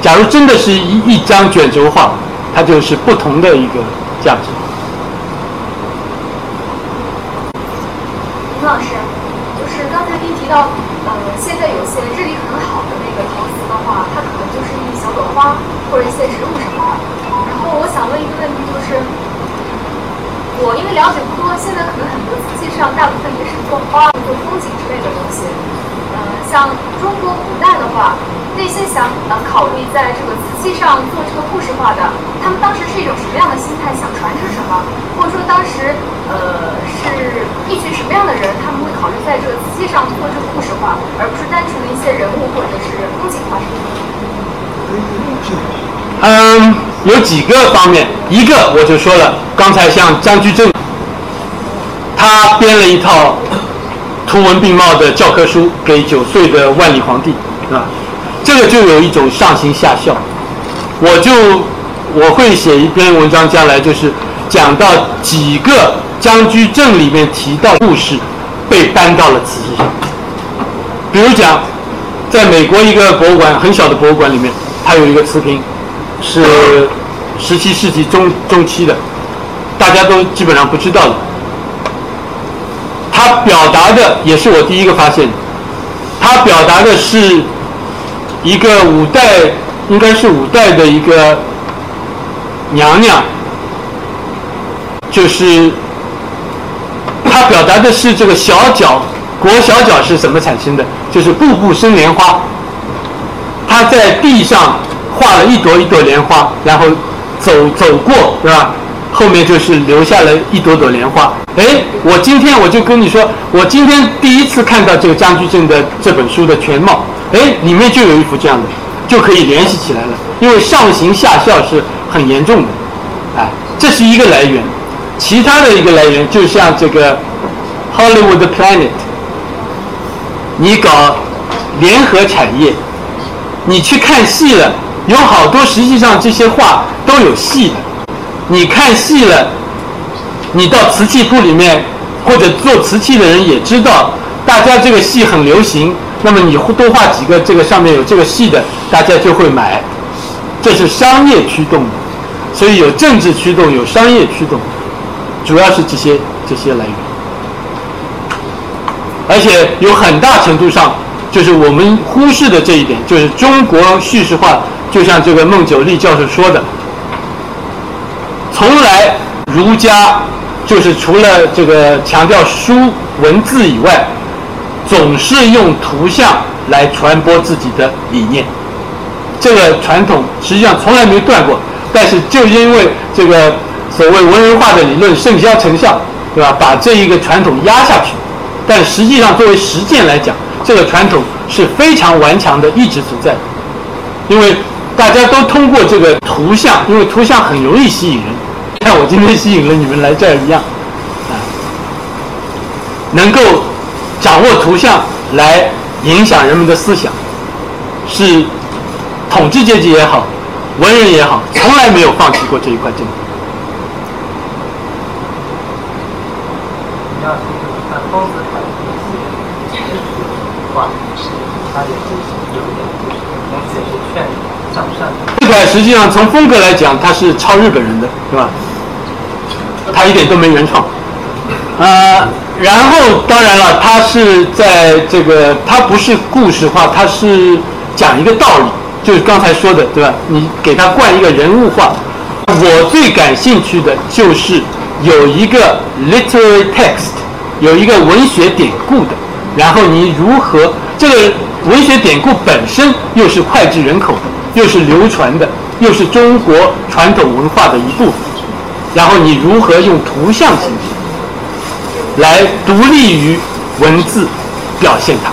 假如真的是一一张卷轴画，它就是不同的一个价值。林老师，就是刚才您提到，呃，现在有些日历很好的那个陶瓷的话，它可能就是一小朵花或者一些植物什么的。然后我想问一个问题，就是我因为了解不多，现在可能很多瓷器上大部分也是做花、做风景之类的东西。像中国古代的话，那些想呃考虑在这个瓷器上做这个故事化的，他们当时是一种什么样的心态，想传承什么？或者说当时呃是一群什么样的人，他们会考虑在这个瓷器上做这个故事化，而不是单纯的一些人物或者是风景画什么的？嗯，有几个方面，一个我就说了，刚才像张居正，他编了一套。图文并茂的教科书给九岁的万历皇帝，啊，这个就有一种上行下效。我就我会写一篇文章，将来就是讲到几个张居正里面提到故事被搬到了瓷器上。比如讲，在美国一个博物馆很小的博物馆里面，它有一个瓷瓶，是十七世纪中中期的，大家都基本上不知道的。他表达的也是我第一个发现，他表达的是一个五代，应该是五代的一个娘娘，就是他表达的是这个小脚，裹小脚是怎么产生的？就是步步生莲花，他在地上画了一朵一朵莲花，然后走走过，是吧？后面就是留下了一朵朵莲花。哎，我今天我就跟你说，我今天第一次看到这个张居正的这本书的全貌，哎，里面就有一幅这样的，就可以联系起来了。因为上行下效是很严重的，哎，这是一个来源。其他的一个来源，就像这个 Hollywood Planet，你搞联合产业，你去看戏了，有好多实际上这些画都有戏的。你看戏了，你到瓷器铺里面，或者做瓷器的人也知道，大家这个戏很流行，那么你多画几个，这个上面有这个戏的，大家就会买，这是商业驱动的，所以有政治驱动，有商业驱动，主要是这些这些来源，而且有很大程度上，就是我们忽视的这一点，就是中国叙事化，就像这个孟九力教授说的。从来儒家就是除了这个强调书文字以外，总是用图像来传播自己的理念。这个传统实际上从来没断过，但是就因为这个所谓文人画的理论甚嚣尘上，对吧？把这一个传统压下去，但实际上作为实践来讲，这个传统是非常顽强的，一直存在。因为大家都通过这个图像，因为图像很容易吸引人，像我今天吸引了你们来这儿一样，啊，能够掌握图像来影响人们的思想，是统治阶级也好，文人也好，从来没有放弃过这一块阵地。你要看包子他的一些画，他也是有一点就是同时也是劝向善的。这块实际上从风格来讲，它是抄日本人的，是吧？他一点都没原创。呃，然后当然了，他是在这个，他不是故事化，他是讲一个道理，就是刚才说的，对吧？你给他灌一个人物化。我最感兴趣的就是有一个 literary text，有一个文学典故的，然后你如何这个文学典故本身又是脍炙人口的，又是流传的，又是中国传统文化的一部分，然后你如何用图像形式来独立于文字表现它？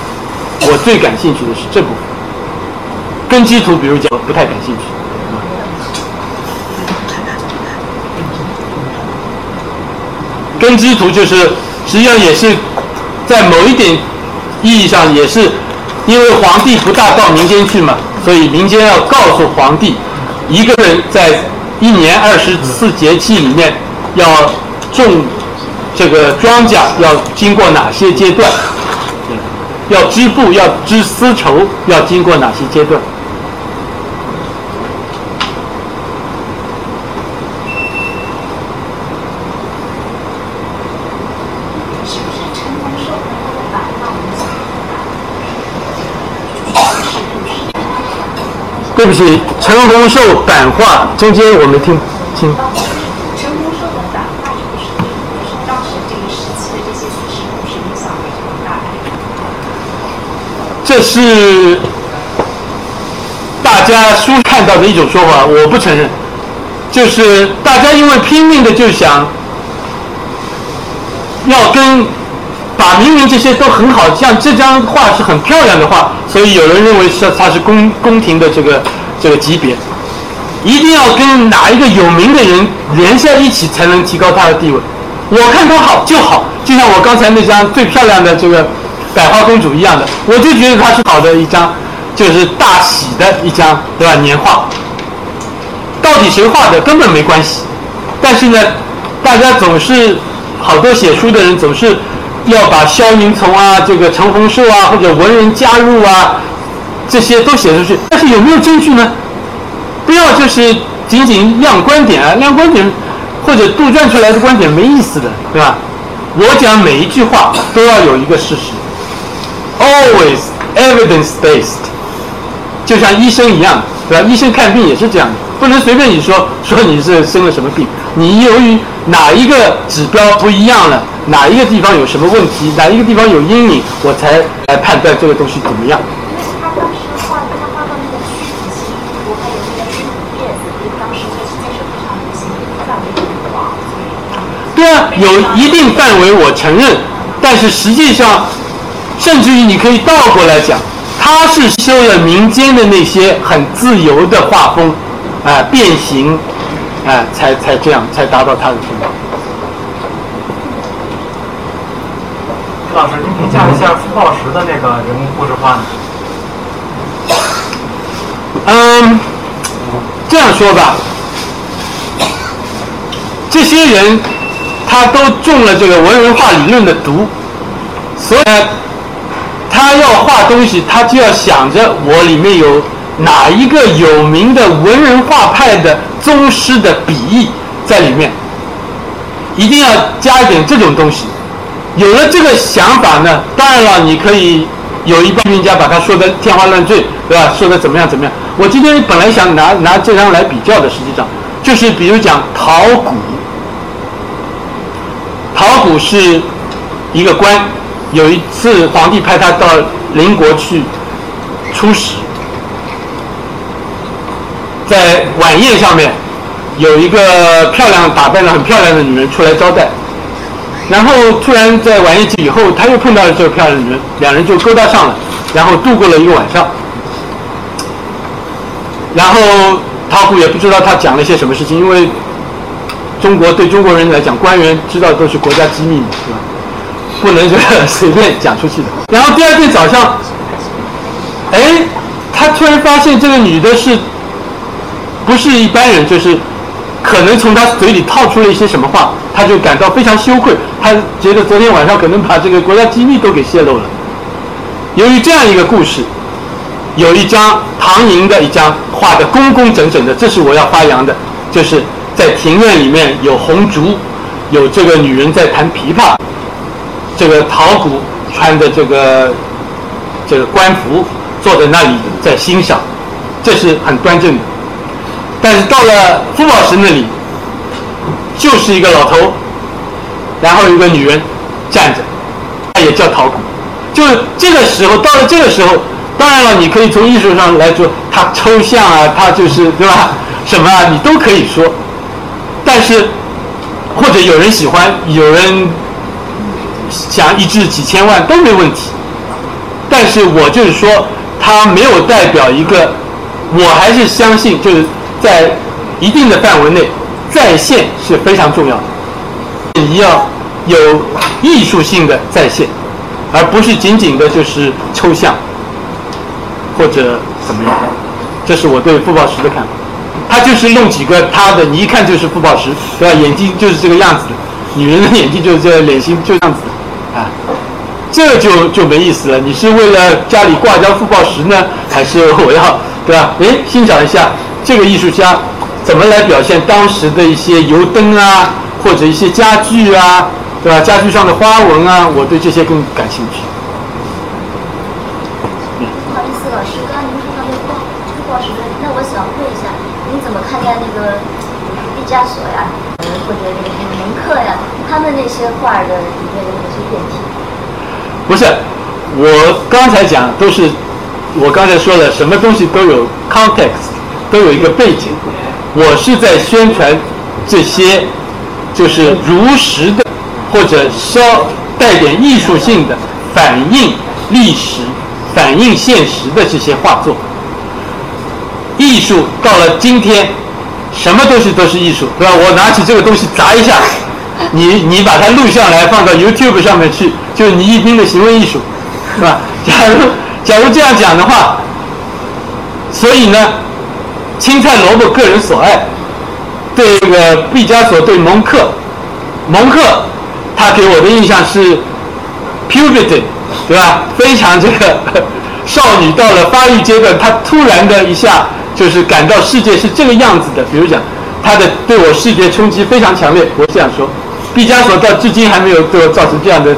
我最感兴趣的是这部分，根基图比如讲不太感兴趣。根基图就是实际上也是在某一点意义上也是因为皇帝不大到民间去嘛，所以民间要告诉皇帝，一个人在一年二十四节气里面要种这个庄稼要经过哪些阶段，要织布要织丝绸要经过哪些阶段。对不起，陈洪寿版画中间我没听清。陈洪寿的版画这个是就是当时这个时期的这些历史故事影响非常大的。这是大家书看到的一种说法，我不承认。就是大家因为拼命的就想要跟把明明这些都很好，像这张画是很漂亮的画，所以有人认为是它是宫宫廷的这个这个级别，一定要跟哪一个有名的人连在一起才能提高他的地位。我看他好就好，就像我刚才那张最漂亮的这个百花公主一样的，我就觉得它是好的一张，就是大喜的一张，对吧？年画。到底谁画的根本没关系，但是呢，大家总是好多写书的人总是要把萧宁从啊、这个陈洪寿啊或者文人加入啊这些都写出去，但是有没有证据呢？不要就是仅仅亮观点啊，亮观点或者杜撰出来的观点没意思的，对吧？我讲每一句话都要有一个事实，always evidence based，就像医生一样，对吧？医生看病也是这样的。不能随便你说 说你是生了什么病，你由于哪一个指标不一样了，哪一个地方有什么问题，哪一个地方有阴影，我才来判断这个东西怎么样。他当时画他画到那个曲子形图，还有那个曲子叶子，因为当时在世界上非常流行，范围很广，所以。对啊，有一定范围我承认，但是实际上，甚至于你可以倒过来讲，他是修了民间的那些很自由的画风。啊，变形，啊，才才这样，才达到他的成功。老师，您评价一下傅抱石的那个人物故事画呢？嗯，这样说吧，这些人他都中了这个文人画理论的毒，所以呢，他要画东西，他就要想着我里面有。哪一个有名的文人画派的宗师的笔意在里面，一定要加一点这种东西。有了这个想法呢，当然了，你可以有一批评家把它说的天花乱坠，对吧？说的怎么样怎么样？我今天本来想拿拿这张来比较的，实际上就是比如讲陶谷，陶谷是一个官，有一次皇帝派他到邻国去出使。在晚宴上面，有一个漂亮、打扮的很漂亮的女人出来招待。然后突然在晚宴以后，他又碰到了这个漂亮女人，两人就勾搭上了，然后度过了一个晚上。然后陶虎也不知道他讲了些什么事情，因为中国对中国人来讲，官员知道都是国家机密嘛，是吧？不能这个随便讲出去的。然后第二天早上，哎，他突然发现这个女的是不是一般人，就是可能从他嘴里套出了一些什么话，他就感到非常羞愧，他觉得昨天晚上可能把这个国家机密都给泄露了。由于这样一个故事。有一张唐寅的一张画的工工整整的，这是我要发扬的，就是在庭院里面有红烛，有这个女人在弹琵琶，这个陶谷穿的这个这个官服坐在那里在欣赏，这是很端正的。但是到了傅老师那里，就是一个老头，然后一个女人站着，他也叫陶谷，就是这个时候到了这个时候。当然了，你可以从艺术上来说，它抽象啊，它就是对吧？什么啊，你都可以说。但是，或者有人喜欢，有人想一掷几千万都没问题。但是我就是说，它没有代表一个，我还是相信，就是在一定的范围内，在线是非常重要的。你要有艺术性的在线，而不是仅仅的就是抽象。或者怎么样？这是我对傅抱石的看法。他就是弄几个他的，你一看就是傅抱石，对吧？眼睛就是这个样子的，女人的眼睛就是这个脸型就这样子的，啊，这就就没意思了。你是为了家里挂一张傅抱石呢，还是我要对吧？哎，欣赏一下这个艺术家怎么来表现当时的一些油灯啊，或者一些家具啊，对吧？家具上的花纹啊，我对这些更感兴趣。看待那个毕加索呀，或者那个蒙克呀，他们那些画的里面的那些变体。不是，我刚才讲都是，我刚才说了，什么东西都有 context，都有一个背景。我是在宣传这些，就是如实的，或者稍带点艺术性的，反映历史、反映现实的这些画作。艺术到了今天，什么东西都是艺术，对吧？我拿起这个东西砸一下，你你把它录下来放到 YouTube 上面去，就是倪一冰的行为艺术，是吧？假如假如这样讲的话，所以呢，青菜萝卜个人所爱，对这个毕加索对蒙克，蒙克他给我的印象是 puberty，对吧？非常这个 少女到了发育阶段，她突然的一下。就是感到世界是这个样子的，比如讲，他的对我视觉冲击非常强烈。我这样说，毕加索到至今还没有对我造成这样的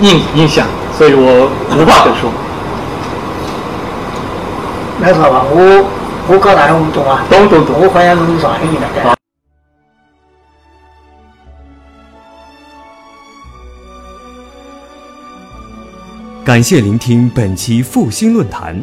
印印象，所以我无话可说。没错吧？我我讲哪样我懂啊？懂懂懂。我好像是上海人的。感谢聆听本期复兴论坛。